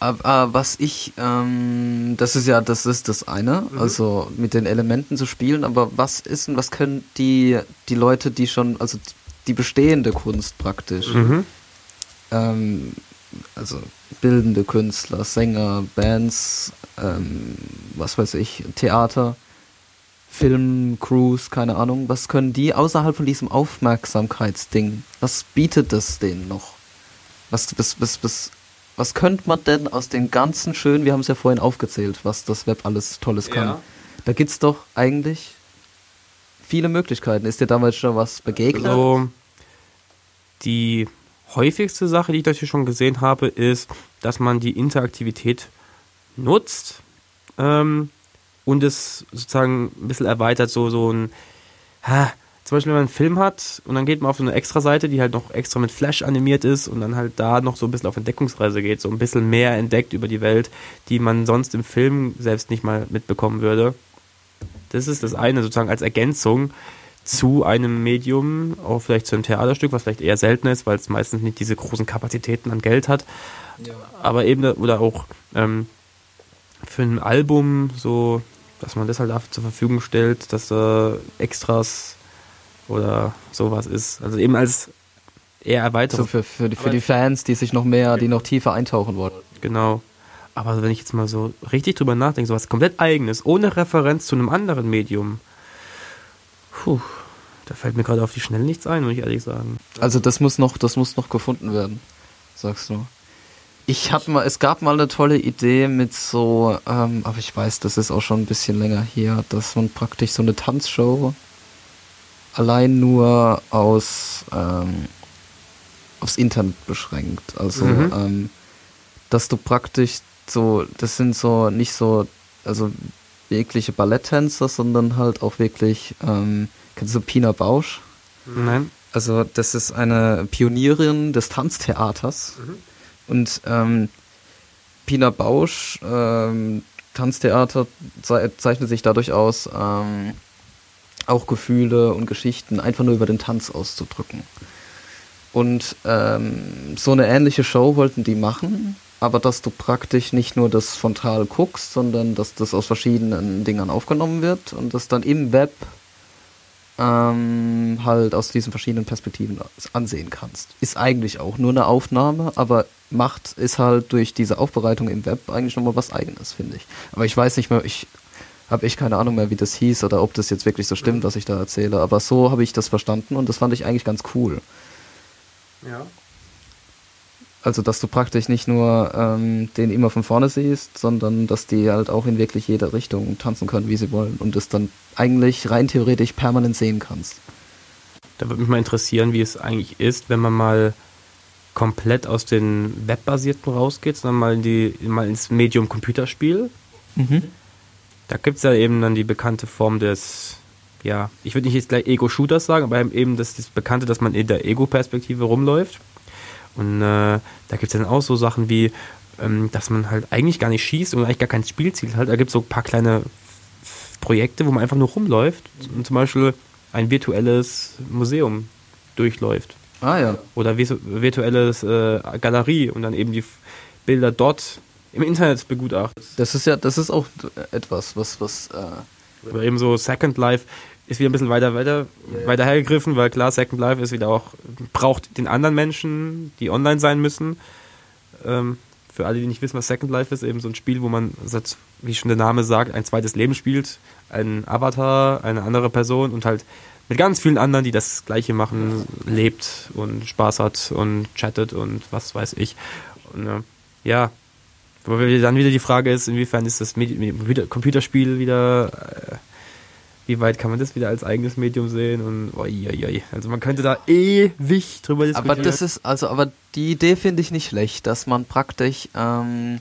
Aber was ich, ähm, das ist ja, das ist das eine, mhm. also mit den Elementen zu spielen, aber was ist und was können die, die Leute, die schon, also die bestehende Kunst praktisch, mhm. ähm, also bildende Künstler, Sänger, Bands, ähm, was weiß ich, Theater, Film, Crews, keine Ahnung, was können die außerhalb von diesem Aufmerksamkeitsding, was bietet das denen noch? Was, was, was, was, was könnte man denn aus den ganzen schönen, wir haben es ja vorhin aufgezählt, was das Web alles Tolles kann. Ja. Da gibt's doch eigentlich viele Möglichkeiten. Ist dir damals schon was begegnet? Also, die häufigste Sache, die ich dafür schon gesehen habe, ist, dass man die Interaktivität nutzt ähm, und es sozusagen ein bisschen erweitert, so, so ein, ha, zum Beispiel, wenn man einen Film hat und dann geht man auf so eine extra Seite, die halt noch extra mit Flash animiert ist und dann halt da noch so ein bisschen auf Entdeckungsreise geht, so ein bisschen mehr entdeckt über die Welt, die man sonst im Film selbst nicht mal mitbekommen würde. Das ist das eine sozusagen als Ergänzung zu einem Medium, auch vielleicht zu einem Theaterstück, was vielleicht eher selten ist, weil es meistens nicht diese großen Kapazitäten an Geld hat. Ja. Aber eben, oder auch ähm, für ein Album, so, dass man das halt dafür zur Verfügung stellt, dass da Extras oder sowas ist. Also eben als eher Erweiterung. So für, für, die, für die Fans, die sich noch mehr, die noch tiefer eintauchen wollen. Genau. Aber wenn ich jetzt mal so richtig drüber nachdenke, so was komplett eigenes, ohne Referenz zu einem anderen Medium, Puh, da fällt mir gerade auf die Schnelle nichts ein, muss ich ehrlich sagen. Also das muss noch, das muss noch gefunden werden, sagst du. Ich hab mal, es gab mal eine tolle Idee mit so, ähm, aber ich weiß, das ist auch schon ein bisschen länger hier, dass man praktisch so eine Tanzshow allein nur aus ähm, aufs Internet beschränkt. Also, mhm. ähm, dass du praktisch so, das sind so nicht so, also wirkliche Balletttänzer, sondern halt auch wirklich, ähm, kennst du Pina Bausch? Nein. Also das ist eine Pionierin des Tanztheaters. Mhm. Und ähm, Pina Bausch, ähm, Tanztheater ze zeichnet sich dadurch aus, ähm, auch Gefühle und Geschichten einfach nur über den Tanz auszudrücken. Und ähm, so eine ähnliche Show wollten die machen aber dass du praktisch nicht nur das frontal guckst, sondern dass das aus verschiedenen Dingern aufgenommen wird und das dann im Web ähm, halt aus diesen verschiedenen Perspektiven ansehen kannst. Ist eigentlich auch nur eine Aufnahme, aber macht ist halt durch diese Aufbereitung im Web eigentlich nochmal was eigenes, finde ich. Aber ich weiß nicht mehr, ich habe echt keine Ahnung mehr, wie das hieß oder ob das jetzt wirklich so stimmt, was ich da erzähle, aber so habe ich das verstanden und das fand ich eigentlich ganz cool. Ja. Also, dass du praktisch nicht nur ähm, den immer von vorne siehst, sondern dass die halt auch in wirklich jede Richtung tanzen können, wie sie wollen und es dann eigentlich rein theoretisch permanent sehen kannst. Da würde mich mal interessieren, wie es eigentlich ist, wenn man mal komplett aus den Webbasierten rausgeht, sondern mal, in die, mal ins Medium Computerspiel. Mhm. Da gibt es ja eben dann die bekannte Form des, ja, ich würde nicht jetzt gleich Ego-Shooters sagen, aber eben das, das Bekannte, dass man in der Ego-Perspektive rumläuft. Und äh, da gibt es dann auch so Sachen wie, ähm, dass man halt eigentlich gar nicht schießt und eigentlich gar kein Spielziel hat. Da gibt es so ein paar kleine Projekte, wo man einfach nur rumläuft und zum Beispiel ein virtuelles Museum durchläuft. Ah ja. Oder virtuelles äh, Galerie und dann eben die Bilder dort im Internet begutachtet. Das ist ja, das ist auch etwas, was, was äh Oder eben so Second Life ist wieder ein bisschen weiter, weiter, yeah. weiter hergegriffen, weil klar, Second Life ist wieder auch, braucht den anderen Menschen, die online sein müssen. Ähm, für alle, die nicht wissen, was Second Life ist, eben so ein Spiel, wo man, wie schon der Name sagt, ein zweites Leben spielt, ein Avatar, eine andere Person und halt mit ganz vielen anderen, die das Gleiche machen, lebt und Spaß hat und chattet und was weiß ich. Und, äh, ja, wo dann wieder die Frage ist, inwiefern ist das Computerspiel wieder äh, wie weit kann man das wieder als eigenes Medium sehen und oi, oi, oi. also man könnte da ewig drüber diskutieren. Aber das ist also aber die Idee finde ich nicht schlecht, dass man praktisch ähm,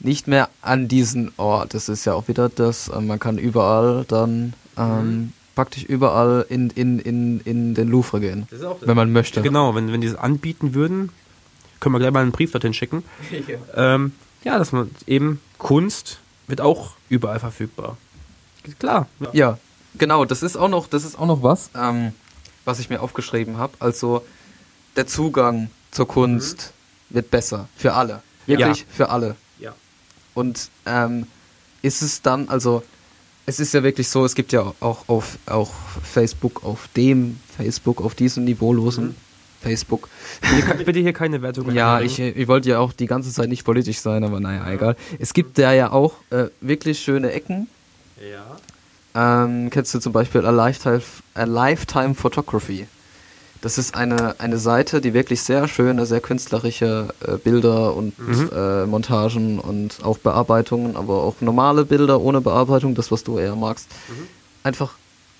nicht mehr an diesen Ort, oh, das ist ja auch wieder das, äh, man kann überall dann ähm, mhm. praktisch überall in, in, in, in den Louvre gehen, wenn man möchte. Genau, wenn, wenn die es anbieten würden, können wir gleich mal einen Brief dorthin schicken. ja. Ähm, ja, dass man eben Kunst wird auch überall verfügbar. Klar. Ja, genau, das ist auch noch, das ist auch noch was, ähm, was ich mir aufgeschrieben habe. Also der Zugang zur Kunst wird besser für alle. Wirklich Ja. für alle. Ja. Und ähm, ist es dann, also es ist ja wirklich so, es gibt ja auch auf auch Facebook, auf dem Facebook, auf diesem niveaulosen Facebook. Bitte hier keine Wertung. Ja, ich, ich wollte ja auch die ganze Zeit nicht politisch sein, aber naja, egal. Es gibt da ja auch äh, wirklich schöne Ecken. Ja. Ähm, kennst du zum Beispiel A Lifetime, A Lifetime Photography? Das ist eine, eine Seite, die wirklich sehr schöne, sehr künstlerische äh, Bilder und Mhm. äh, Montagen und auch Bearbeitungen, aber auch normale Bilder ohne Bearbeitung, das was du eher magst, Mhm. einfach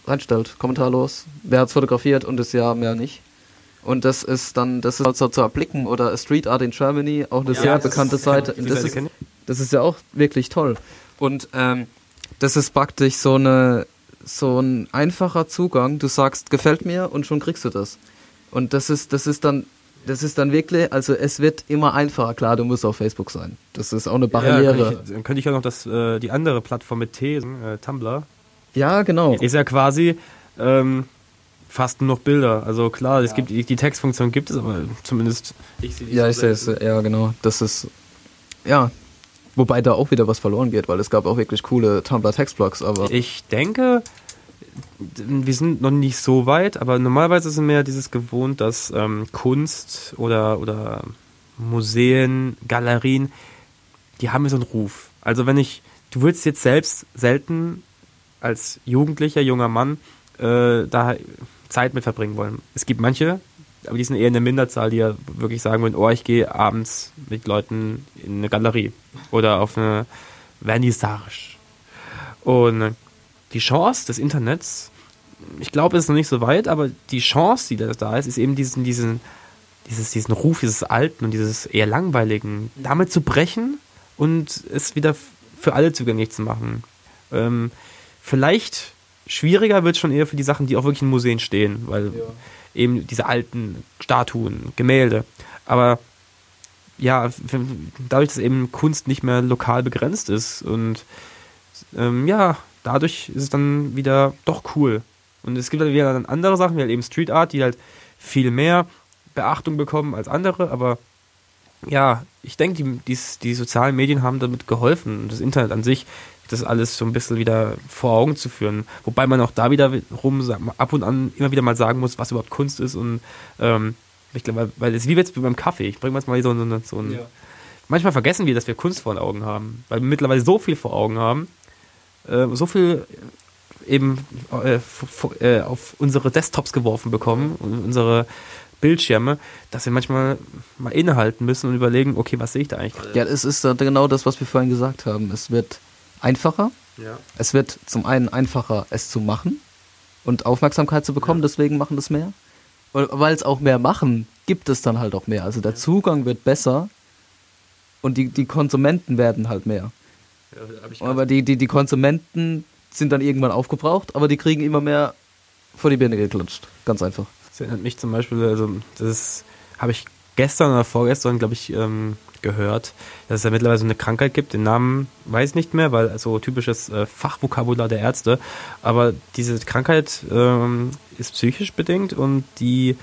reinstellt, kommentarlos. Wer hat's fotografiert und das ja, mehr nicht. Und das ist dann, das ist also zu erblicken oder Street Art in Germany, auch eine sehr das bekannte Seite. Das ist, das ist ja auch wirklich toll. Und ähm, das ist praktisch so eine so ein einfacher Zugang. Du sagst, gefällt mir und schon kriegst du das. Und das ist das ist dann das ist dann wirklich, also es wird immer einfacher. Klar, du musst auf Facebook sein. Das ist auch eine Ja, Barriere. könnte ich, dann könnte ich ja noch das, äh, die andere Plattform mit Thesen, äh, Tumblr. Ja, genau. Ist ja quasi ähm, fast nur noch Bilder. Also klar, es gibt die, die Textfunktion gibt es, aber zumindest ich sehe die Ja, so ich sehe es, ja, genau. Das ist, ja. Wobei da auch wieder was verloren geht, weil es gab auch wirklich coole Tumblr-Textblocks, aber. Ich denke, wir sind noch nicht so weit, aber normalerweise sind wir ja dieses gewohnt, dass ähm, Kunst oder, oder Museen, Galerien, die haben so einen Ruf. Also wenn ich, du würdest jetzt selbst selten als Jugendlicher, junger Mann äh, da Zeit mit verbringen wollen. Es gibt manche, aber die sind eher in der Minderzahl, die ja wirklich sagen würden, oh, ich gehe abends mit Leuten in eine Galerie oder auf eine Vernissage. Und die Chance des Internets, ich glaube, es ist noch nicht so weit, aber die Chance, die da- ist, ist eben diesen, diesen, dieses, diesen Ruf, dieses Alten und dieses eher Langweiligen, damit zu brechen und es wieder für alle zugänglich zu machen. Ähm, vielleicht schwieriger wird es schon eher für die Sachen, die auch wirklich in Museen stehen, weil eben diese alten Statuen, Gemälde. Aber ja, dadurch, dass eben Kunst nicht mehr lokal begrenzt ist und ähm, ja, dadurch ist es dann wieder doch cool. Und es gibt dann wieder dann andere Sachen, wie halt eben Street Art, die halt viel mehr Beachtung bekommen als andere, aber ja, ich denke, die, die, die sozialen Medien haben damit geholfen, das Internet an sich, das alles so ein bisschen wieder vor Augen zu führen. Wobei man auch da wieder rum ab und an immer wieder mal sagen muss, was überhaupt Kunst ist und ähm, ich glaube, weil es wie jetzt beim Kaffee. Ich bringe mal so, so, so ein. Manchmal vergessen wir, dass wir Kunst vor den Augen haben, weil wir mittlerweile so viel vor Augen haben, äh, so viel eben äh, f- f- äh, auf unsere Desktops geworfen bekommen und unsere Bildschirme, dass wir manchmal mal innehalten müssen und überlegen, okay, was sehe ich da eigentlich gerade? Ja, es ist genau das, was wir vorhin gesagt haben. Es wird einfacher. Ja. Es wird zum einen einfacher, es zu machen und Aufmerksamkeit zu bekommen, deswegen machen das mehr. Und weil es auch mehr machen, gibt es dann halt auch mehr. Also der Zugang wird besser und die, die Konsumenten werden halt mehr. Aber die, die, die Konsumenten sind dann irgendwann aufgebraucht, aber die kriegen immer mehr vor die Birne geklatscht. Ganz einfach. Das erinnert mich zum Beispiel, also das habe ich gestern oder vorgestern, glaube ich, ähm, gehört, dass es ja mittlerweile so eine Krankheit gibt, den Namen weiß ich nicht mehr, weil also typisches äh, Fachvokabular der Ärzte, aber diese Krankheit ähm, ist psychisch bedingt und die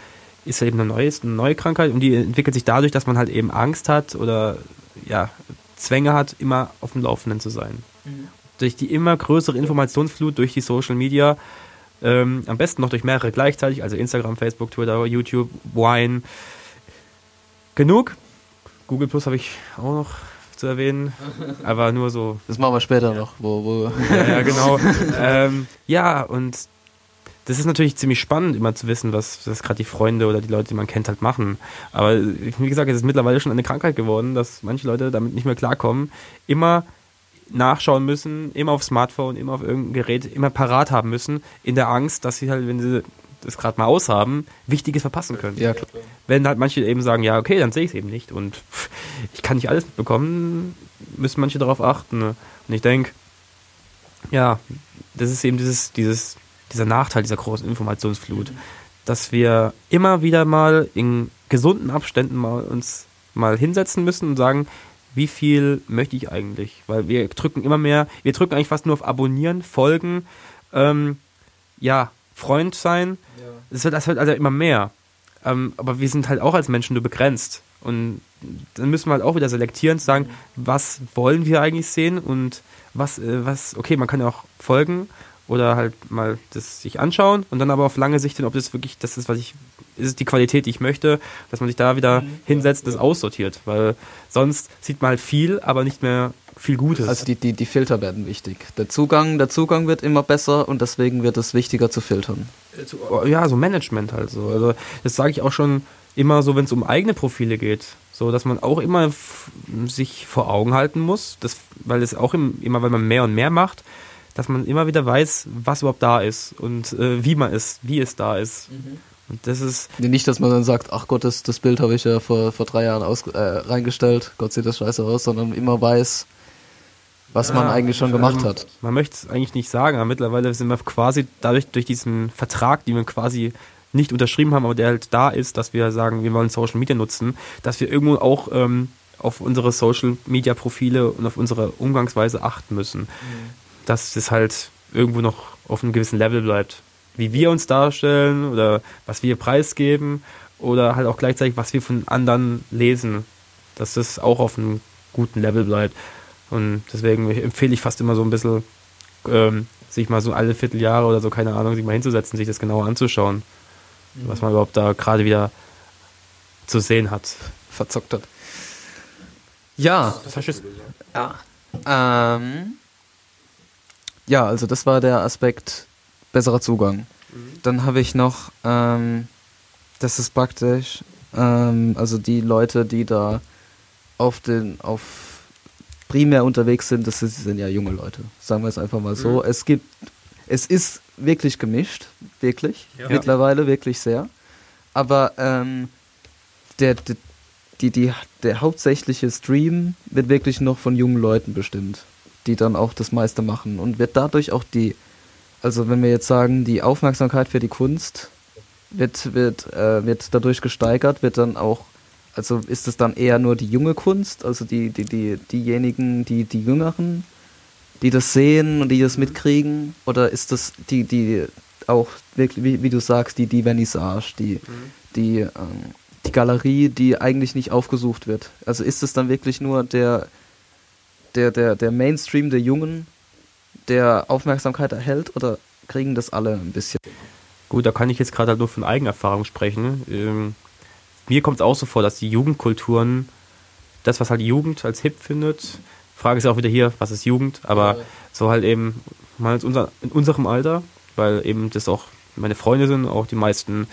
ist eben eine neue, ist eine neue Krankheit und die entwickelt sich dadurch, dass man halt eben Angst hat oder ja, Zwänge hat, immer auf dem Laufenden zu sein. Durch die immer größere Informationsflut durch die Social Media ähm, am besten noch durch mehrere gleichzeitig, also Instagram, Facebook, Twitter, YouTube, Wine. Genug. Google Plus habe ich auch noch zu erwähnen, aber nur so. Das machen wir später noch, wo, wo Ja, ja genau. ähm, ja, und das ist natürlich ziemlich spannend, immer zu wissen, was, was gerade die Freunde oder die Leute, die man kennt, halt machen. Aber wie gesagt, es ist mittlerweile schon eine Krankheit geworden, dass manche Leute damit nicht mehr klarkommen. Immer nachschauen müssen, immer auf Smartphone, immer auf irgendein Gerät, immer parat haben müssen, in der Angst, dass sie halt, wenn sie das gerade mal aushaben, Wichtiges verpassen können. Ja, klar. Wenn halt manche eben sagen, ja, okay, dann sehe ich es eben nicht und ich kann nicht alles mitbekommen, müssen manche darauf achten. Ne? Und ich denke, ja, das ist eben dieses, dieses, dieser Nachteil dieser großen Informationsflut, dass wir immer wieder mal in gesunden Abständen mal uns mal hinsetzen müssen und sagen, wie viel möchte ich eigentlich? Weil wir drücken immer mehr, wir drücken eigentlich fast nur auf Abonnieren, Folgen, ähm, ja, Freund sein. Ja. Das, wird, das wird also immer mehr. Ähm, aber wir sind halt auch als Menschen nur begrenzt. Und dann müssen wir halt auch wieder selektieren, sagen, mhm. was wollen wir eigentlich sehen und was, äh, was, okay, man kann ja auch folgen oder halt mal das sich anschauen und dann aber auf lange Sicht, ob das wirklich das ist, was ich, ist es die Qualität, die ich möchte, dass man sich da wieder mhm. hinsetzt und das aussortiert, weil sonst sieht man halt viel, aber nicht mehr viel Gutes. Also die, die, die Filter werden wichtig. Der Zugang, der Zugang wird immer besser und deswegen wird es wichtiger zu filtern. Äh, ja, so Management halt so. Also das sage ich auch schon immer so, wenn es um eigene Profile geht. So, dass man auch immer sich vor Augen halten muss, dass, weil es auch im, immer, weil man mehr und mehr macht, dass man immer wieder weiß, was überhaupt da ist und äh, wie man ist, wie es da ist. Mhm. Und das ist. Nicht, dass man dann sagt, ach Gott, das, das Bild habe ich ja vor, vor drei Jahren aus, äh, reingestellt, Gott sieht das scheiße aus, sondern immer weiß, was ja, man eigentlich schon gemacht hat. Man möchte es eigentlich nicht sagen, aber mittlerweile sind wir quasi dadurch, durch diesen Vertrag, den wir quasi nicht unterschrieben haben, aber der halt da ist, dass wir sagen, wir wollen Social Media nutzen, dass wir irgendwo auch ähm, auf unsere Social Media Profile und auf unsere Umgangsweise achten müssen. Mhm dass es halt irgendwo noch auf einem gewissen Level bleibt. Wie wir uns darstellen oder was wir preisgeben oder halt auch gleichzeitig, was wir von anderen lesen, dass das auch auf einem guten Level bleibt. Und deswegen empfehle ich fast immer so ein bisschen, ähm, sich mal so alle Vierteljahre oder so, keine Ahnung, sich mal hinzusetzen, sich das genauer anzuschauen, mhm. was man überhaupt da gerade wieder zu sehen hat. Verzockt hat. Ja. Das heißt, ja. Ähm, ja, also das war der Aspekt besserer Zugang. Mhm. Dann habe ich noch, ähm, das ist praktisch, ähm, also die Leute, die da auf den, auf primär unterwegs sind, das sind ja junge Leute, sagen wir es einfach mal so. Mhm. Es gibt, es ist wirklich gemischt, wirklich, ja. mittlerweile wirklich sehr. Aber ähm, der, der, die, die, der hauptsächliche Stream wird wirklich noch von jungen Leuten bestimmt die dann auch das meiste machen und wird dadurch auch die, also wenn wir jetzt sagen, die Aufmerksamkeit für die Kunst wird, wird, äh, wird dadurch gesteigert, wird dann auch, also ist es dann eher nur die junge Kunst, also die, die, die, diejenigen, die, die Jüngeren, die das sehen und die das mitkriegen, oder ist das die, die auch wirklich, wie, wie du sagst, die, die Vernissage, die, mhm. die, ähm, die Galerie, die eigentlich nicht aufgesucht wird? Also ist es dann wirklich nur der der, der, der Mainstream der Jungen, der Aufmerksamkeit erhält oder kriegen das alle ein bisschen? Gut, da kann ich jetzt gerade halt nur von Eigenerfahrung sprechen. Ähm, mir kommt es auch so vor, dass die Jugendkulturen, das, was halt die Jugend als hip findet, Frage ist auch wieder hier, was ist Jugend, aber ja. so halt eben mal in, unser, in unserem Alter, weil eben das auch meine Freunde sind, auch die meisten,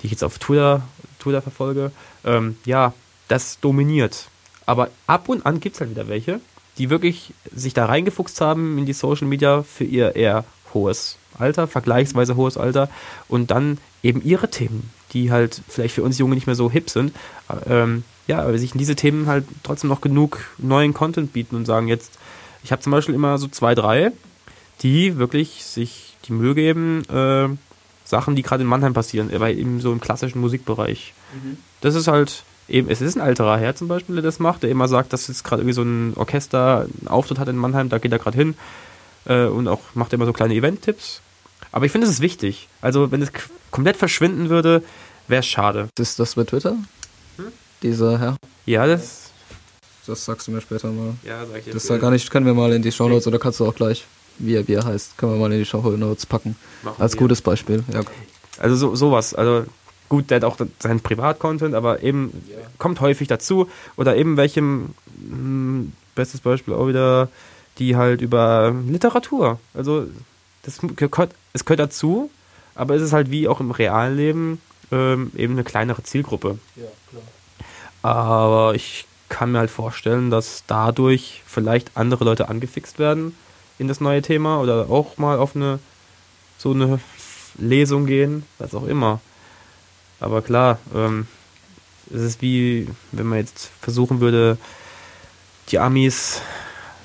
die ich jetzt auf Twitter, Twitter verfolge, ähm, ja, das dominiert. Aber ab und an gibt es halt wieder welche, die wirklich sich da reingefuchst haben in die Social Media für ihr eher hohes Alter, vergleichsweise hohes Alter und dann eben ihre Themen, die halt vielleicht für uns Junge nicht mehr so hip sind, ähm, ja, aber sich in diese Themen halt trotzdem noch genug neuen Content bieten und sagen jetzt, ich habe zum Beispiel immer so zwei, drei, die wirklich sich die Mühe geben, äh, Sachen, die gerade in Mannheim passieren, weil eben so im klassischen Musikbereich. Mhm. Das ist halt eben, es ist ein alterer Herr zum Beispiel, der das macht, der immer sagt, dass jetzt gerade irgendwie so ein Orchester einen Auftritt hat in Mannheim, da geht er gerade hin äh, und auch macht immer so kleine Event-Tipps. Aber ich finde, es ist wichtig. Also, wenn es komplett verschwinden würde, wäre es schade. Ist das bei Twitter? Hm? Dieser Herr? Ja, das. Das sagst du mir später mal. Ja, sag ich jetzt. Das ist ja gar nicht, können wir mal in die Show Notes oder kannst du auch gleich, wie er, wie er heißt, können wir mal in die Show Notes packen. Machen Als wir. gutes Beispiel. Ja. Also so, sowas. Also Gut, der hat auch seinen Privat-Content, aber eben ja. kommt häufig dazu. Oder eben welchem, mh, hm, bestes Beispiel auch wieder, die halt über Literatur. Also das gehört, es gehört dazu, aber es ist halt wie auch im realen Leben ähm, eben eine kleinere Zielgruppe. Ja, klar. Aber ich kann mir halt vorstellen, dass dadurch vielleicht andere Leute angefixt werden in das neue Thema oder auch mal auf eine so eine Lesung gehen, was auch immer. Aber klar, ähm, es ist wie, wenn man jetzt versuchen würde, die Amis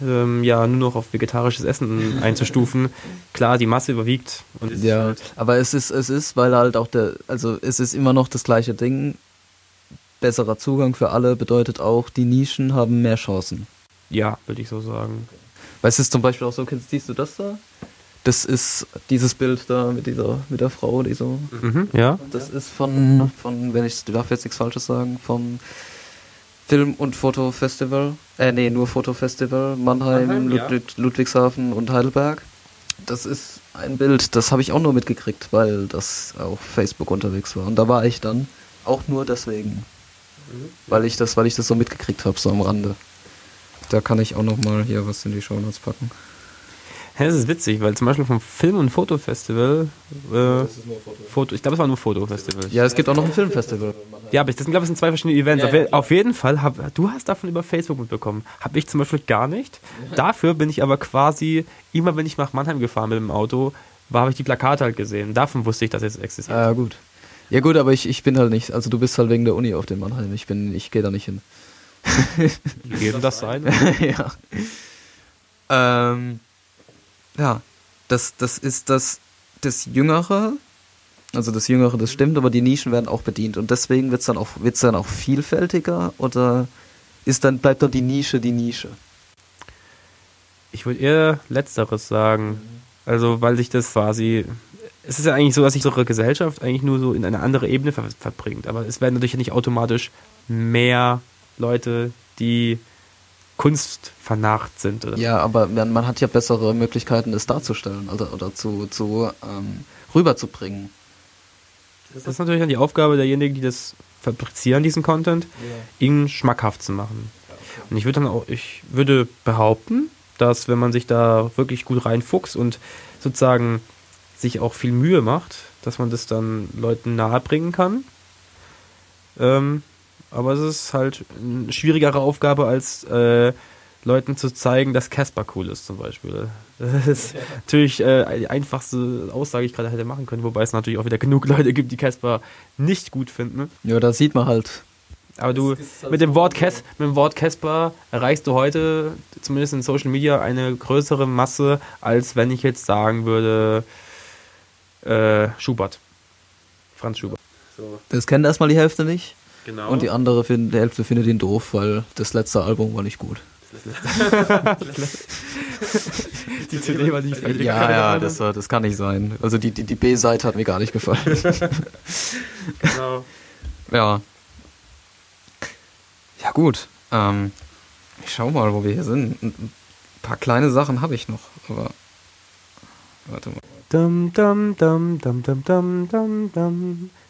ähm, ja nur noch auf vegetarisches Essen einzustufen. Klar, die Masse überwiegt. ja, halt aber es ist, es ist, weil halt auch der, also es ist immer noch das gleiche Ding. besserer Zugang für alle bedeutet auch, die Nischen haben mehr Chancen. Ja, würde ich so sagen. Weißt du, zum Beispiel auch so, kennst, siehst du das da? Das ist dieses Bild da mit dieser, mit der Frau, die so. Mhm, ja. Das ist von, von, wenn ich darf jetzt nichts Falsches sagen, vom Film- und Fotofestival. Äh, nee, nur Fotofestival, Mannheim, Mannheim, ja. Ludwig, Ludwigshafen und Heidelberg. Das ist ein Bild, das habe ich auch nur mitgekriegt, weil das auf Facebook unterwegs war. Und da war ich dann auch nur deswegen. Weil ich das, weil ich das so mitgekriegt habe, so am Rande. Da kann ich auch noch mal hier was in die Shownotes packen. Ja, das ist witzig, weil zum Beispiel vom Film- und Fotofestival, äh, Foto, ich glaube, es war nur Fotofestival. Ja, es gibt auch noch ein Filmfestival. Ja, aber ich, das sind, glaube ich, sind zwei verschiedene Events. Ja, auf, ja, auf jeden Fall, hab, du hast davon über Facebook mitbekommen. Habe ich zum Beispiel gar nicht. Dafür bin ich aber quasi, immer wenn ich nach Mannheim gefahren bin mit dem Auto, war, habe ich die Plakate halt gesehen. Davon wusste ich, dass es existiert. Ja, gut. Ja gut, aber ich, ich bin halt nicht, also du bist halt wegen der Uni auf dem Mannheim. Ich bin, ich gehe da nicht hin. Denn das sein? ja. Ähm, ja, das, das ist das, das Jüngere. Also das Jüngere, das stimmt, aber die Nischen werden auch bedient. Und deswegen wird's dann auch, dann auch vielfältiger oder ist dann, bleibt dann die Nische die Nische? Ich würde eher Letzteres sagen. Also, weil sich das quasi. Es ist ja eigentlich so, dass sich unsere Gesellschaft eigentlich nur so in eine andere Ebene ver verbringt. Aber es werden natürlich nicht automatisch mehr Leute, die Kunst vernarrt sind. Oder Ja, aber man, hat ja bessere Möglichkeiten, es darzustellen oder, oder zu, zu ähm, rüberzubringen. Das ist natürlich dann die Aufgabe derjenigen, die das fabrizieren, diesen Content, ihn schmackhaft zu machen. Und ich würde dann auch, ich würde behaupten, dass wenn man sich da wirklich gut reinfuchst und sozusagen sich auch viel Mühe macht, dass man das dann Leuten nahebringen kann. Ähm, aber es ist halt eine schwierigere Aufgabe, als äh, Leuten zu zeigen, dass Casper cool ist, zum Beispiel. Das ist natürlich äh, die einfachste Aussage, die ich gerade hätte machen können, wobei es natürlich auch wieder genug Leute gibt, die Casper nicht gut finden. Ja, da sieht man halt. Aber du, mit dem Wort Cas mit dem Wort Casper erreichst du heute, zumindest in Social Media, eine größere Masse, als wenn ich jetzt sagen würde, äh, Schubert. Franz Schubert. So, Das kennt erstmal die Hälfte nicht. Genau. Und die andere find, die Hälfte findet ihn doof, weil das letzte Album war nicht gut. die CD war nicht fertig. Ja, ja, das, war- das kann nicht sein. Also die, die, die B-Seite hat mir gar nicht gefallen. Genau. ja. Ja gut. Ähm, ich schau mal, wo wir hier sind. Ein ein paar kleine Sachen habe ich noch, aber. Warte mal. Dum dum dum dum dum dum dum dum.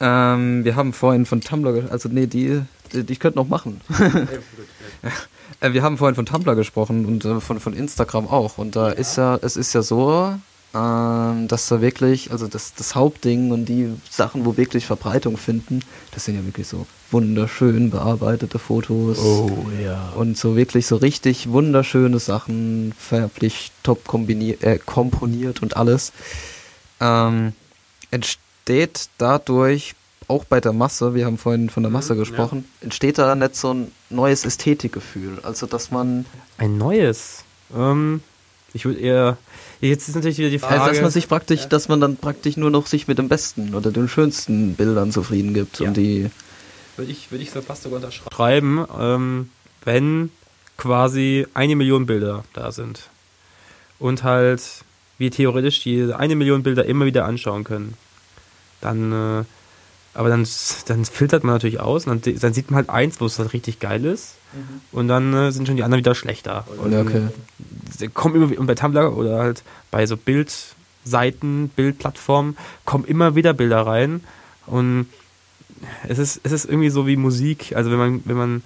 Ähm, wir haben vorhin von Tumblr, also nee, die, die, die ich könnte noch machen. Äh, wir haben vorhin von Tumblr gesprochen und äh, von, von Instagram auch. Und da ist ja, es ist ja so, ähm, dass da wirklich, also das, das Hauptding und die Sachen, wo wirklich Verbreitung finden, das sind ja wirklich so wunderschön bearbeitete Fotos. ja. Und so wirklich so richtig wunderschöne Sachen, farblich top kombiniert, äh, komponiert und alles. Ähm, entsteht dadurch, auch bei der Masse, wir haben vorhin von der Masse Mhm, gesprochen, entsteht da nicht so ein neues Ästhetikgefühl. Also, dass man, Ein neues. Ähm, ich würde eher. Jetzt ist natürlich wieder die Frage. also, dass man sich praktisch, dass man dann praktisch nur noch sich mit dem besten oder den schönsten Bildern zufrieden gibt Ja. und die, würde ich, würde ich so fast sogar unterschreiben, ähm, wenn quasi eine Million Bilder da sind. Und halt wir theoretisch die eine Million Bilder immer wieder anschauen können. Dann, äh, aber dann, dann filtert man natürlich aus und dann, dann sieht man halt eins, wo es halt richtig geil ist. Und dann äh, sind schon die anderen wieder schlechter. Und Ja, okay. kommen immer und bei Tumblr oder halt bei so Bildseiten, Bildplattformen kommen immer wieder Bilder rein und es ist, es ist irgendwie so wie Musik, also wenn man, wenn man,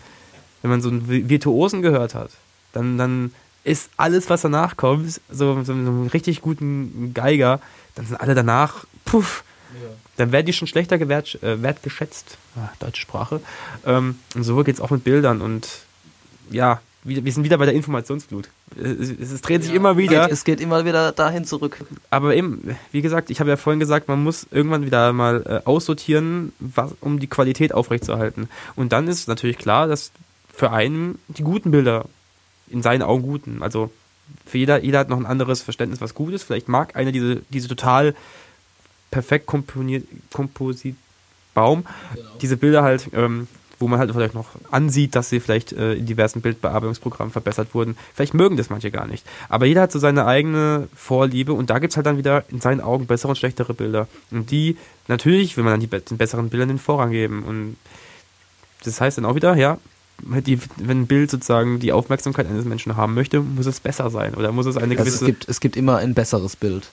wenn man so einen Vi- Virtuosen gehört hat, dann, dann ist alles, was danach kommt, so, so einen richtig guten Geiger, dann sind alle danach, puff, dann werden die schon schlechter gewert, äh, wertgeschätzt. Ah, deutsche Sprache. Ähm, und so geht es auch mit Bildern und ja, wir, wir sind wieder bei der Informationsflut. Es, es, es dreht sich immer wieder. Es geht immer wieder dahin zurück. Aber eben, wie gesagt, ich habe ja vorhin gesagt, man muss irgendwann wieder mal äh, aussortieren, was, um die Qualität aufrechtzuerhalten. Und dann ist natürlich klar, dass für einen die guten Bilder in seinen Augen guten, also für jeder, jeder hat noch ein anderes Verständnis, was gut ist. Vielleicht mag einer diese, diese total perfekt komponiert, Kompositbaum, diese Bilder halt, ähm, wo man halt vielleicht noch ansieht, dass sie vielleicht äh, in diversen Bildbearbeitungsprogrammen verbessert wurden. Vielleicht mögen das manche gar nicht. Aber jeder hat so seine eigene Vorliebe und da gibt's halt dann wieder in seinen Augen bessere und schlechtere Bilder. Und die, natürlich will man dann die, den besseren Bildern den Vorrang geben. Und das heißt dann auch wieder, ja, die, wenn ein Bild sozusagen die Aufmerksamkeit eines Menschen haben möchte, muss es besser sein. Oder muss es eine Also gewisse es, gibt, es gibt immer ein besseres Bild.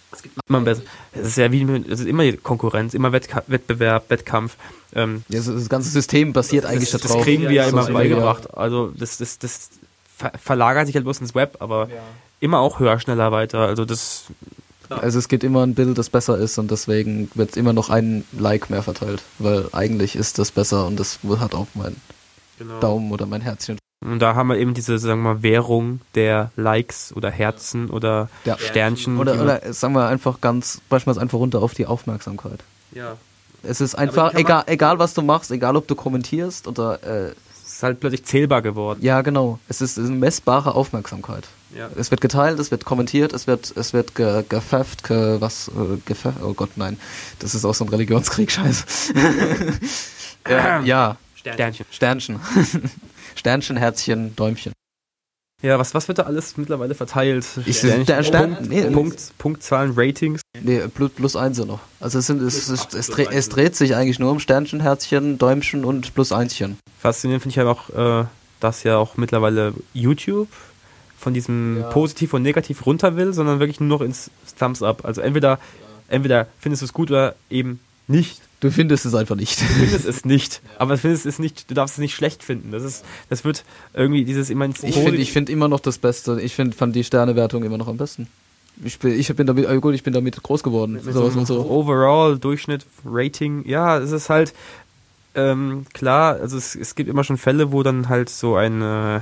immer besser. Es ist ja wie es ist immer die Konkurrenz, immer Wettka Wettbewerb, Wettkampf. Ähm, Das, das ganze System basiert eigentlich das, darauf. das kriegen wir ja immer Social beigebracht. Also das, das, das ver verlagert sich halt bloß ins Web, aber immer auch höher, schneller, weiter. Also das Also es gibt immer ein Bild, das besser ist und deswegen wird immer noch ein Like mehr verteilt. Weil eigentlich ist das besser und das hat auch mein Daumen oder mein Herzchen. und da haben wir eben diese, sagen wir mal, Währung der Likes oder Herzen oder Ja. Sternchen. Oder, oder sagen wir einfach ganz, brechen wir es einfach runter auf die Aufmerksamkeit. ja. Es ist einfach, egal, egal was du machst, egal ob du kommentierst oder, äh, Es ist halt plötzlich zählbar geworden. ja genau, es ist eine messbare Aufmerksamkeit. Ja. Es wird geteilt, es wird kommentiert, es wird, es wird ge, gefefft, ge, was, äh, gefefft, oh Gott, nein, das ist auch so ein Religionskrieg, scheiße. äh, ja, Sternchen. Sternchen. Sternchen, Herzchen, Däumchen. Ja, was, was wird da alles mittlerweile verteilt? Ich- Sternchen, der Stern- Punkt, nee, Punkt, Punktzahlen, Ratings. Nee, plus, plus eins noch. Also es, sind, es, es, es, dreht, es dreht sich eigentlich nur um Sternchen, Herzchen, Däumchen und plus Einchen. Faszinierend finde ich halt auch, äh, dass ja auch mittlerweile YouTube von diesem Ja. Positiv und Negativ runter will, sondern wirklich nur noch ins Thumbs Up. Also entweder, entweder findest du es gut oder eben nicht. Du findest es einfach nicht. Du findest es nicht, aber du findest es nicht, du darfst es nicht schlecht finden. Das ist, das wird irgendwie dieses immer Ich finde ich find immer noch das Beste. Ich find, fand die Sternewertung immer noch am besten. Ich bin, ich bin damit, äh, gut, ich bin damit groß geworden. mit So, so man so. Overall, Durchschnitt, Rating, ja, es ist halt ähm, klar, also es, es gibt immer schon Fälle, wo dann halt so ein äh,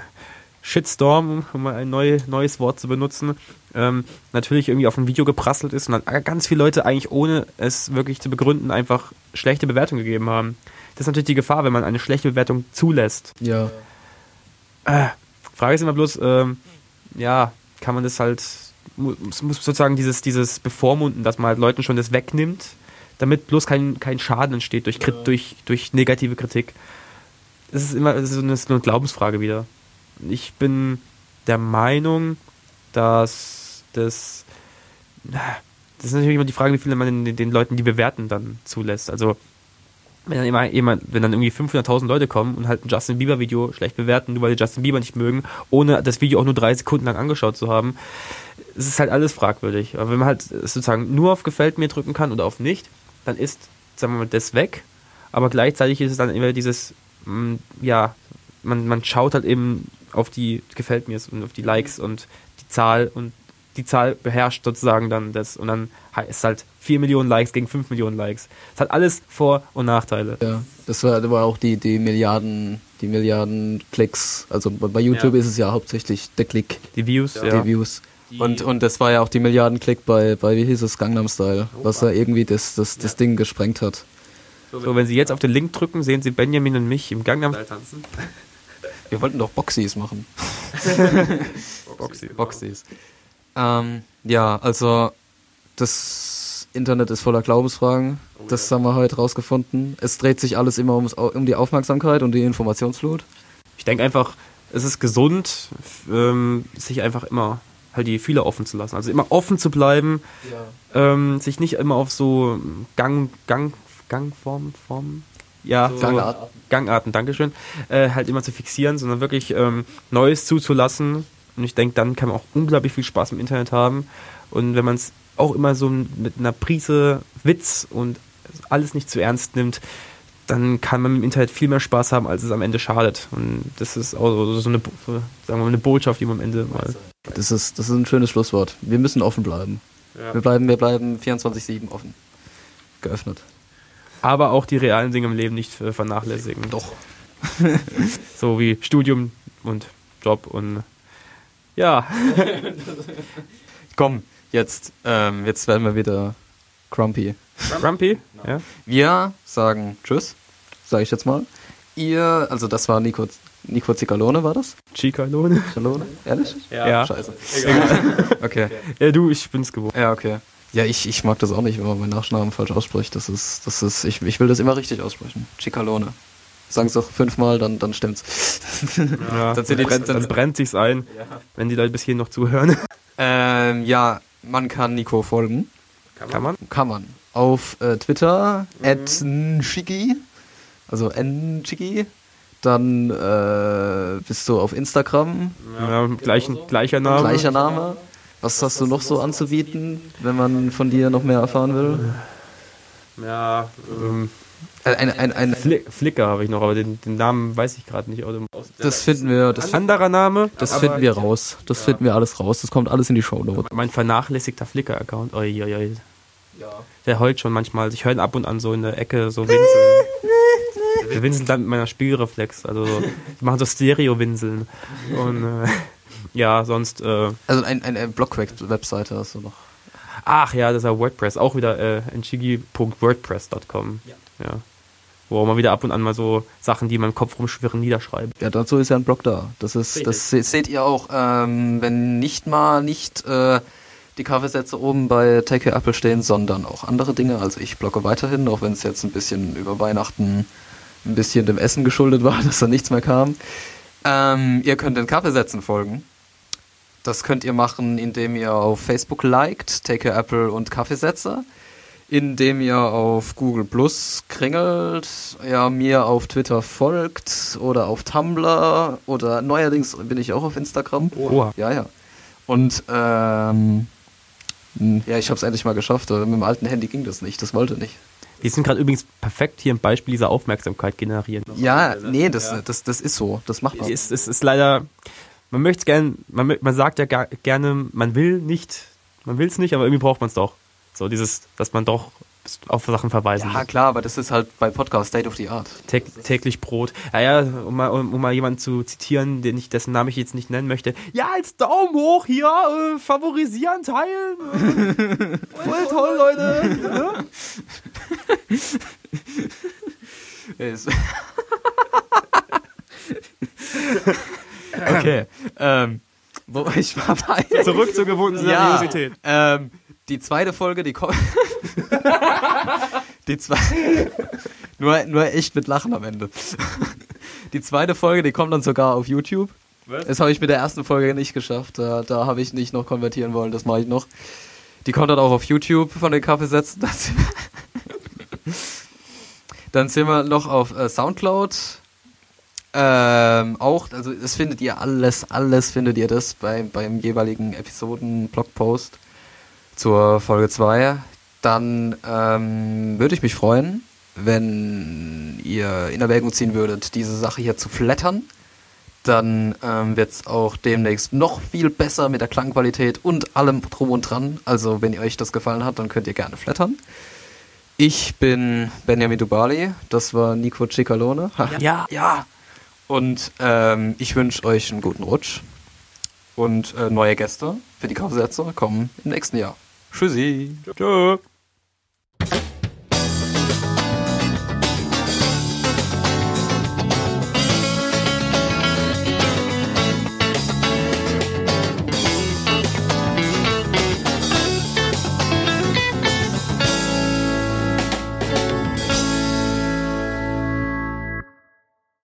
Shitstorm, um mal ein neu, neues Wort zu benutzen, ähm, natürlich irgendwie auf ein Video geprasselt ist und dann ganz viele Leute eigentlich ohne es wirklich zu begründen einfach schlechte Bewertungen gegeben haben. Das ist natürlich die Gefahr, wenn man eine schlechte Bewertung zulässt. Ja. Äh, Frage ist immer bloß, ähm, ja, kann man das halt, mu- muss, muss sozusagen dieses, dieses Bevormunden, dass man halt Leuten schon das wegnimmt, damit bloß kein, kein Schaden entsteht durch, Krit- durch, durch negative Kritik. Das ist immer das ist eine, so eine Glaubensfrage wieder. Ich bin der Meinung, dass das, das ist natürlich immer die Frage, wie viele man den, den Leuten, die bewerten, dann zulässt. Also, wenn dann immer jemand, wenn dann irgendwie 500.000 Leute kommen und halt ein Justin Bieber Video schlecht bewerten, nur weil die Justin Bieber nicht mögen, ohne das Video auch nur drei Sekunden lang angeschaut zu haben, es ist halt alles fragwürdig. Aber wenn man halt sozusagen nur auf gefällt mir drücken kann oder auf nicht, dann ist, sagen wir mal, das weg. Aber gleichzeitig ist es dann immer dieses, mh, ja, man, man schaut halt eben auf die gefällt mir und auf die Likes und die Zahl und die Zahl beherrscht sozusagen dann das und dann ist halt 4 Millionen Likes gegen 5 Millionen Likes. Es hat alles Vor- und Nachteile. Ja, das war, das war auch die, die Milliarden, die Milliarden Klicks. Also bei YouTube Ja. ist es ja hauptsächlich der Klick, Die Views, ja. die Views. Und, und das war ja auch die Milliarden Klick bei, bei wie hieß es, Gangnam Style, was ja irgendwie das, das, das Ding gesprengt hat. So, wenn Sie jetzt auf den Link drücken, sehen Sie Benjamin und mich im Gangnam tanzen. Wir wollten doch Boxies machen. Boxy. Boxies. Ähm, ja, also das Internet ist voller Glaubensfragen. das haben wir heute rausgefunden. Es dreht sich alles immer ums, um die Aufmerksamkeit und die Informationsflut. Ich denke einfach, es ist gesund, ähm, sich einfach immer halt die Fühler offen zu lassen. Also immer offen zu bleiben, ähm, sich nicht immer auf so Gang, Gang, Gangformen, Formen, ja, so Gangarten. Gangarten, Dankeschön, äh, halt immer zu fixieren, sondern wirklich ähm, Neues zuzulassen. Und ich denke, dann kann man auch unglaublich viel Spaß im Internet haben. Und wenn man es auch immer so mit einer Prise Witz und alles nicht zu ernst nimmt, dann kann man im Internet viel mehr Spaß haben, als es am Ende schadet. Und das ist auch so so eine, so, sagen wir mal, eine Botschaft, die man am Ende mal. Das ist, das ist ein schönes Schlusswort. Wir müssen offen bleiben. Wir bleiben, wir bleiben 24-7 offen. geöffnet. Aber auch die realen Dinge im Leben nicht vernachlässigen. Doch. So wie Studium und Job und ja. Komm, jetzt, ähm, jetzt werden wir wieder grumpy. Grumpy? Ja. Wir sagen Tschüss, sage ich jetzt mal. Ihr, also das war Nico, Nico Zicalone, war das? Chicalone? Zicalone? Ehrlich? Ja. Scheiße. Okay. Ja, du, ich bin's gewohnt. Ja, okay. Ja, ich, ich mag das auch nicht, wenn man meinen Nachnamen falsch ausspricht. Das ist, das ist, ich, ich will das immer richtig aussprechen. Cicalone. Sagen es doch fünfmal, dann, dann stimmt's. Ja, Dann sind die- brennt, dann- dann brennt sich's ein, wenn die Leute bis hierhin noch zuhören. Ähm, ja, man kann Nico folgen. Kann man? Kann man. Auf äh, Twitter, at nchigi, also nchigi. Dann äh, bist du auf Instagram, Ja, gleichen, gleicher Name. gleicher Name. Was hast du noch so anzubieten, wenn man von dir noch mehr erfahren will? Ja, ähm, Äh, ein, ein, ein, Fli Flickr habe ich noch, aber den, den Namen weiß ich gerade nicht. Oder das finden wir, das, anderer Name? das aber finden wir raus. Das finden wir alles raus. Das kommt alles in die Show Notes. Mein vernachlässigter Flickr-Account. Oi, oi, oi. Der heult schon manchmal. Ich höre ihn ab und an so in der Ecke so winseln. Wir winseln dann mit meiner Spielreflex. Also so, wir machen so Stereo-Winseln. Und äh, ja, sonst. Äh, Also ein, ein, ein Blog-Webseite hast du noch. ach ja, das ist ja WordPress. Auch wieder äh, enchigi.wordpress.com. Ja. Wo man wieder ab und an mal so Sachen, die in meinem Kopf rumschwirren, niederschreibt. Ja, dazu ist ja ein Blog da. Das ist, das se seht ihr auch, ähm, wenn nicht mal nicht äh, die Kaffeesätze oben bei Take Apple stehen, sondern auch andere Dinge. Also ich blogge weiterhin, auch wenn es jetzt ein bisschen über Weihnachten ein bisschen dem Essen geschuldet war, dass da nichts mehr kam. Ähm, ihr könnt den Kaffeesätzen folgen. Das könnt ihr machen, indem ihr auf Facebook liked, Take Apple und Kaffeesätze indem ihr auf Google Plus kringelt, ja, mir auf Twitter folgt oder auf Tumblr oder neuerdings bin ich auch auf Instagram. Oha. Ja, ja. Und ähm, ja, ich habe es endlich mal geschafft. Mit dem alten Handy ging das nicht. Das wollte nicht. Die sind gerade übrigens perfekt hier im Beispiel dieser Aufmerksamkeit generieren. Ja, nee, das, das, das ist so. Das macht man. Es, es ist leider, man möchte es gern, man, man sagt ja gar, gerne, man will nicht, man will es nicht, aber irgendwie braucht man es doch. So dieses, dass man doch auf Sachen verweisen Ja, muss. klar, aber das ist halt bei Podcast State of the Art. Täg, täglich Brot. Ja, ja, um mal, um, um mal jemanden zu zitieren, den ich, dessen Namen ich jetzt nicht nennen möchte. Ja, als Daumen hoch hier, äh, favorisieren, teilen. Äh, voll toll, Leute. Okay. ähm, wo ich war bei. Zurück zur gewohnten Ja, Seriosität. ähm, die zweite Folge, die kommt. die zweite. nur, nur echt mit Lachen am Ende. die zweite Folge, die kommt dann sogar auf YouTube. Das habe ich mit der ersten Folge nicht geschafft. Da, da habe ich nicht noch konvertieren wollen, das mache ich noch. Die kommt dann auch auf YouTube von den Kaffeesätzen. Dann sind wir noch auf äh, Soundcloud. Ähm, auch, also das findet ihr alles, alles findet ihr das bei, beim jeweiligen Episoden-Blogpost zur Folge 2. Dann ähm, würde ich mich freuen, wenn ihr in Erwägung ziehen würdet, diese Sache hier zu flattern. Dann ähm, wird es auch demnächst noch viel besser mit der Klangqualität und allem drum und dran. Also wenn euch das gefallen hat, dann könnt ihr gerne flattern. Ich bin Benjamin Dubali, das war Nico Cicalone. Ha, Ja. ja. Und ähm, ich wünsche euch einen guten Rutsch. Und äh, neue Gäste für die Kaufsätze kommen im nächsten Jahr. Tschüssi. Tschö.